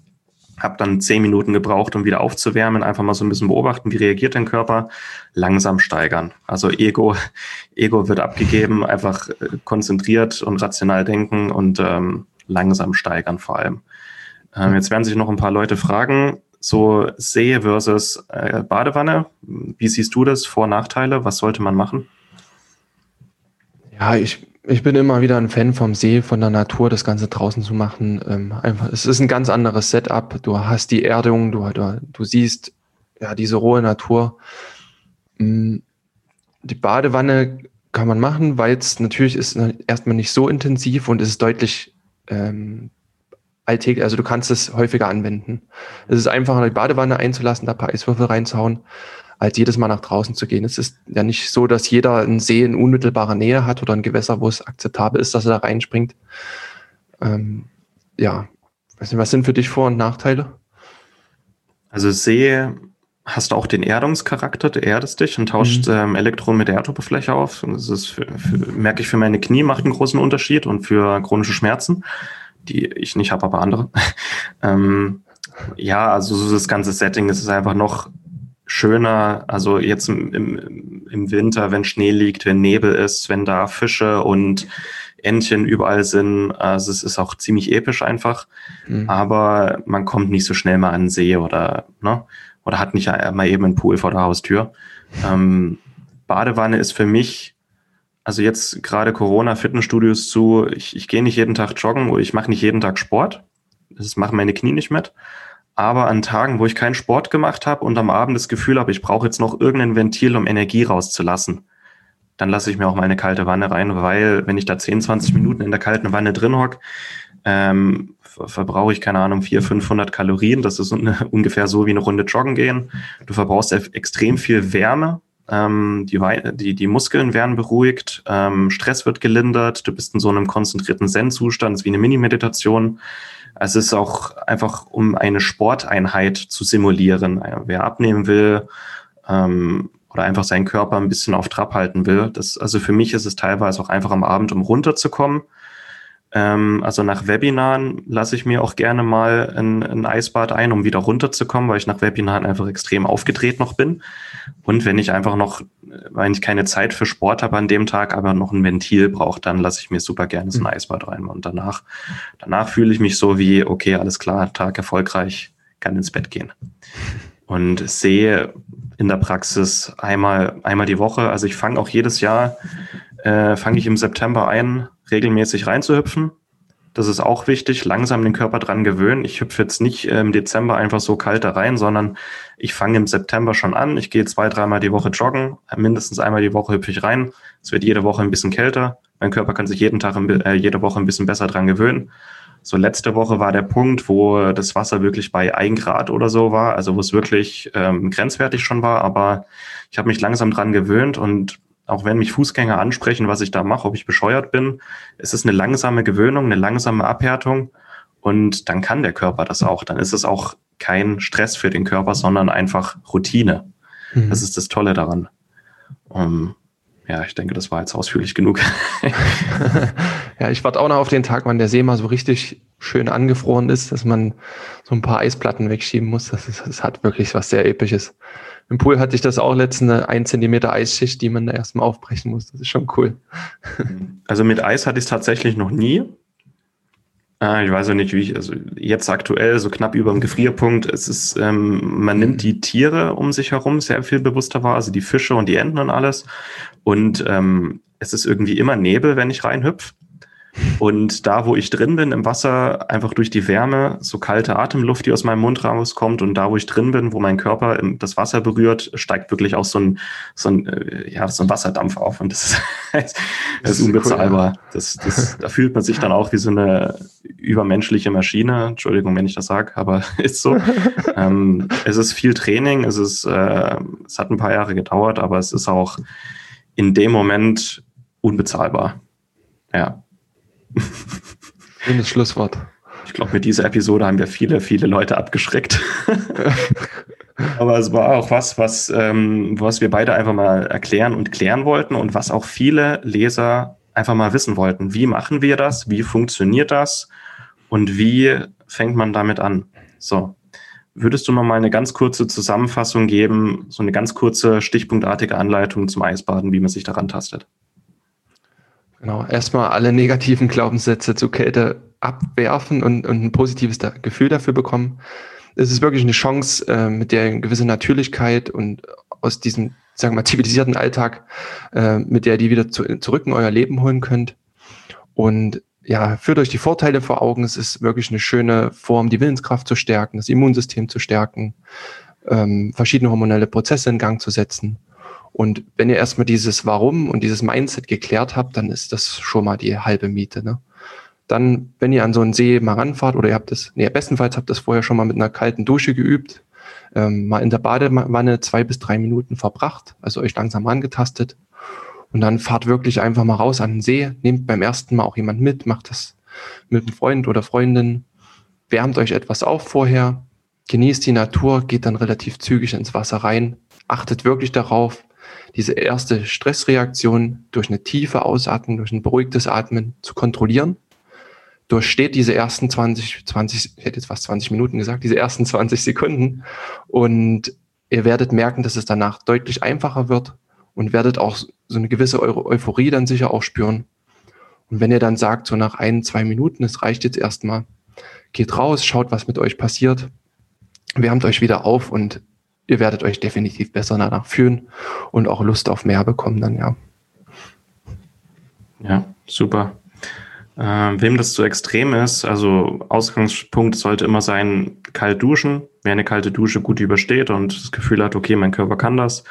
habe dann zehn Minuten gebraucht, um wieder aufzuwärmen, einfach mal so ein bisschen beobachten, wie reagiert dein Körper, langsam steigern. Also Ego, Ego wird abgegeben, einfach äh, konzentriert und rational denken und ähm, langsam steigern vor allem. Ähm, jetzt werden sich noch ein paar Leute fragen, so See versus äh, Badewanne, wie siehst du das, Vor- Nachteile, was sollte man machen? Ja, ich, ich bin immer wieder ein Fan vom See, von der Natur, das Ganze draußen zu machen. Ähm, einfach, es ist ein ganz anderes Setup. Du hast die Erdung, du, du, du siehst ja diese rohe Natur. Mm, die Badewanne kann man machen, weil es natürlich ist erstmal nicht so intensiv und es ist deutlich ähm, alltäglich, also du kannst es häufiger anwenden. Es ist einfacher, die Badewanne einzulassen, da ein paar Eiswürfel reinzuhauen als jedes Mal nach draußen zu gehen. Es ist ja nicht so, dass jeder einen See in unmittelbarer Nähe hat oder ein Gewässer, wo es akzeptabel ist, dass er da reinspringt. Ähm, ja, nicht, was sind für dich Vor- und Nachteile? Also See hast du auch den Erdungscharakter, du erdest dich und tauscht mhm. ähm, Elektronen mit der Erdoberfläche auf. Und das ist für, für, merke ich für meine Knie, macht einen großen Unterschied und für chronische Schmerzen, die ich nicht habe, aber andere. ähm, ja, also so das ganze Setting, es ist einfach noch schöner, also jetzt im, im, im Winter, wenn Schnee liegt, wenn Nebel ist, wenn da Fische und Entchen überall sind. Also es ist auch ziemlich episch einfach. Mhm. Aber man kommt nicht so schnell mal an den See oder, ne? Oder hat nicht mal eben einen Pool vor der Haustür. Ähm, Badewanne ist für mich, also jetzt gerade Corona, Fitnessstudios zu, ich, ich gehe nicht jeden Tag joggen oder ich mache nicht jeden Tag Sport. Das machen meine Knie nicht mit. Aber an Tagen, wo ich keinen Sport gemacht habe und am Abend das Gefühl habe, ich brauche jetzt noch irgendein Ventil, um Energie rauszulassen, dann lasse ich mir auch mal eine kalte Wanne rein, weil wenn ich da 10, 20 Minuten in der kalten Wanne drin hock, ähm, verbrauche ich, keine Ahnung, 400, 500 Kalorien. Das ist ungefähr so wie eine Runde joggen gehen. Du verbrauchst extrem viel Wärme. Ähm, die, die, die Muskeln werden beruhigt, ähm, Stress wird gelindert, du bist in so einem konzentrierten Zen-Zustand, wie eine Mini-Meditation. Also es ist auch einfach, um eine Sporteinheit zu simulieren. Wer abnehmen will, ähm, oder einfach seinen Körper ein bisschen auf Trab halten will. Das, also für mich ist es teilweise auch einfach am Abend, um runterzukommen. Ähm, also nach Webinaren lasse ich mir auch gerne mal ein, ein, Eisbad ein, um wieder runterzukommen, weil ich nach Webinaren einfach extrem aufgedreht noch bin. Und wenn ich einfach noch, wenn ich keine Zeit für Sport habe an dem Tag, aber noch ein Ventil brauche, dann lasse ich mir super gerne so ein mhm. Eisbad rein. Und danach, danach fühle ich mich so wie, okay, alles klar, Tag erfolgreich, kann ins Bett gehen. Und sehe in der Praxis einmal, einmal die Woche. Also ich fange auch jedes Jahr, äh, fange ich im September ein, regelmäßig reinzuhüpfen. Das ist auch wichtig, langsam den Körper dran gewöhnen. Ich hüpfe jetzt nicht äh, im Dezember einfach so kalt da rein, sondern ich fange im September schon an. Ich gehe zwei, dreimal die Woche joggen, mindestens einmal die Woche hüpfe ich rein. Es wird jede Woche ein bisschen kälter. Mein Körper kann sich jeden Tag, äh, jede Woche ein bisschen besser dran gewöhnen. So letzte Woche war der Punkt, wo das Wasser wirklich bei ein Grad oder so war, also wo es wirklich ähm, grenzwertig schon war, aber ich habe mich langsam dran gewöhnt und auch wenn mich Fußgänger ansprechen, was ich da mache, ob ich bescheuert bin, es ist eine langsame Gewöhnung, eine langsame Abhärtung und dann kann der Körper das auch. Dann ist es auch kein Stress für den Körper, sondern einfach Routine. Mhm. Das ist das Tolle daran. Um, ja, ich denke, das war jetzt ausführlich genug. ja, ich warte auch noch auf den Tag, wann der See mal so richtig schön angefroren ist, dass man so ein paar Eisplatten wegschieben muss. Das, ist, das hat wirklich was sehr Episches. Im Pool hatte ich das auch letztens, ein Zentimeter Eisschicht, die man da erstmal aufbrechen muss. Das ist schon cool. Also mit Eis hatte ich es tatsächlich noch nie. Ah, ich weiß auch nicht, wie ich, also jetzt aktuell so knapp über dem Gefrierpunkt, es ist, ähm, man nimmt die Tiere um sich herum sehr viel bewusster wahr, also die Fische und die Enten und alles. Und ähm, es ist irgendwie immer Nebel, wenn ich reinhüpf. Und da, wo ich drin bin im Wasser, einfach durch die Wärme, so kalte Atemluft, die aus meinem Mund rauskommt und da, wo ich drin bin, wo mein Körper das Wasser berührt, steigt wirklich auch so ein, so ein, äh, ja, so ein Wasserdampf auf. Und das ist, das ist unbezahlbar. Das, das, da fühlt man sich dann auch wie so eine übermenschliche Maschine. Entschuldigung, wenn ich das sage, aber ist so. ähm, es ist viel Training, es ist, äh, es hat ein paar Jahre gedauert, aber es ist auch in dem Moment unbezahlbar. Ja. Schönes Schlusswort. Ich glaube, mit dieser Episode haben wir viele, viele Leute abgeschreckt. Aber es war auch was, was, ähm, was wir beide einfach mal erklären und klären wollten und was auch viele Leser einfach mal wissen wollten. Wie machen wir das? Wie funktioniert das? Und wie fängt man damit an? So. Würdest du noch mal eine ganz kurze Zusammenfassung geben, so eine ganz kurze stichpunktartige Anleitung zum Eisbaden, wie man sich daran tastet? Genau, erstmal alle negativen Glaubenssätze zu Kälte abwerfen und, und ein positives Gefühl dafür bekommen. Es ist wirklich eine Chance, äh, mit der eine gewisse Natürlichkeit und aus diesem, sagen wir mal, zivilisierten Alltag, äh, mit der die wieder zu, zurück in euer Leben holen könnt. Und ja, führt euch die Vorteile vor Augen. Es ist wirklich eine schöne Form, die Willenskraft zu stärken, das Immunsystem zu stärken, ähm, verschiedene hormonelle Prozesse in Gang zu setzen. Und wenn ihr erstmal dieses Warum und dieses Mindset geklärt habt, dann ist das schon mal die halbe Miete. Ne? Dann, wenn ihr an so einen See mal ranfahrt oder ihr habt das, nee, bestenfalls habt das vorher schon mal mit einer kalten Dusche geübt, ähm, mal in der Badewanne zwei bis drei Minuten verbracht, also euch langsam angetastet. Und dann fahrt wirklich einfach mal raus an den See, nehmt beim ersten Mal auch jemand mit, macht das mit einem Freund oder Freundin, wärmt euch etwas auf vorher, genießt die Natur, geht dann relativ zügig ins Wasser rein, achtet wirklich darauf, diese erste Stressreaktion durch eine tiefe Ausatmung, durch ein beruhigtes Atmen zu kontrollieren. Durchsteht diese ersten 20, 20, ich hätte jetzt fast 20 Minuten gesagt, diese ersten 20 Sekunden und ihr werdet merken, dass es danach deutlich einfacher wird und werdet auch so eine gewisse Eu Euphorie dann sicher auch spüren. Und wenn ihr dann sagt, so nach ein, zwei Minuten, es reicht jetzt erstmal, geht raus, schaut, was mit euch passiert, wärmt euch wieder auf und ihr werdet euch definitiv besser danach fühlen und auch Lust auf mehr bekommen dann, ja. Ja, super. Ähm, wem das zu extrem ist, also Ausgangspunkt sollte immer sein, kalt duschen. Wer eine kalte Dusche gut übersteht und das Gefühl hat, okay, mein Körper kann das,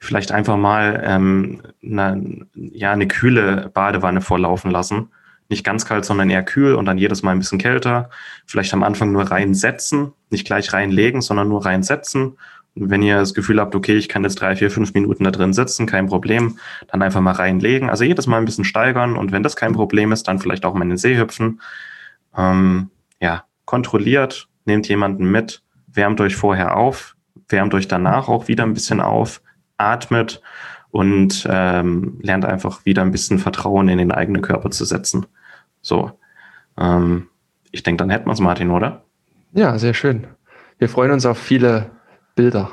vielleicht einfach mal ähm, eine, ja, eine kühle Badewanne vorlaufen lassen. Nicht ganz kalt, sondern eher kühl und dann jedes Mal ein bisschen kälter. Vielleicht am Anfang nur reinsetzen, nicht gleich reinlegen, sondern nur reinsetzen wenn ihr das Gefühl habt, okay, ich kann jetzt drei, vier, fünf Minuten da drin sitzen, kein Problem, dann einfach mal reinlegen. Also jedes Mal ein bisschen steigern und wenn das kein Problem ist, dann vielleicht auch mal in den See hüpfen. Ähm, ja, kontrolliert, nehmt jemanden mit, wärmt euch vorher auf, wärmt euch danach auch wieder ein bisschen auf, atmet und ähm, lernt einfach wieder ein bisschen Vertrauen in den eigenen Körper zu setzen. So, ähm, ich denke, dann hätten wir es, Martin, oder? Ja, sehr schön. Wir freuen uns auf viele Bilder.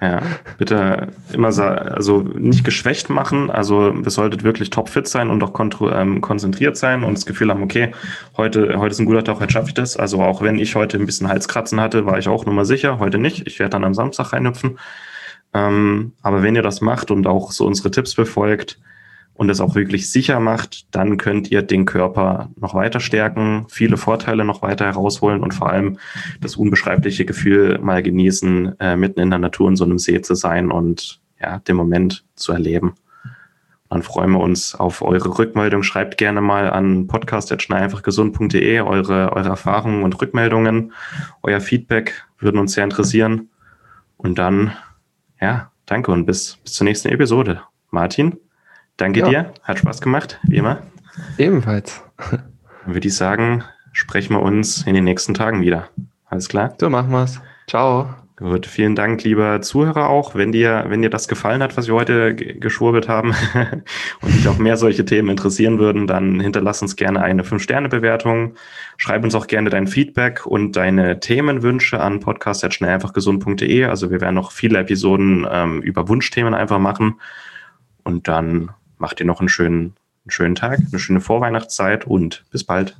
Ja, bitte immer also nicht geschwächt machen. Also ihr solltet wirklich topfit sein und auch ähm, konzentriert sein und das Gefühl haben, okay, heute, heute ist ein guter Tag, heute schaffe ich das. Also auch wenn ich heute ein bisschen Halskratzen hatte, war ich auch nur mal sicher, heute nicht. Ich werde dann am Samstag reinhüpfen. Ähm, aber wenn ihr das macht und auch so unsere Tipps befolgt, und es auch wirklich sicher macht, dann könnt ihr den Körper noch weiter stärken, viele Vorteile noch weiter herausholen und vor allem das unbeschreibliche Gefühl mal genießen, äh, mitten in der Natur in so einem See zu sein und ja, den Moment zu erleben. Dann freuen wir uns auf eure Rückmeldung. Schreibt gerne mal an podcast.schneieinfachgesund.de eure, eure Erfahrungen und Rückmeldungen. Euer Feedback würden uns sehr interessieren. Und dann, ja, danke und bis, bis zur nächsten Episode. Martin? Danke ja. dir, hat Spaß gemacht, wie immer. Ebenfalls. Dann würde ich sagen, sprechen wir uns in den nächsten Tagen wieder. Alles klar? So machen wir es. Ciao. Gut, vielen Dank, lieber Zuhörer auch. Wenn dir, wenn dir das gefallen hat, was wir heute geschwurbelt haben und dich auch mehr solche Themen interessieren würden, dann hinterlass uns gerne eine 5-Sterne-Bewertung. Schreib uns auch gerne dein Feedback und deine Themenwünsche an podcast.schnelleinfachgesund.de. Also wir werden noch viele Episoden ähm, über Wunschthemen einfach machen. Und dann Macht ihr noch einen schönen, einen schönen Tag, eine schöne Vorweihnachtszeit und bis bald.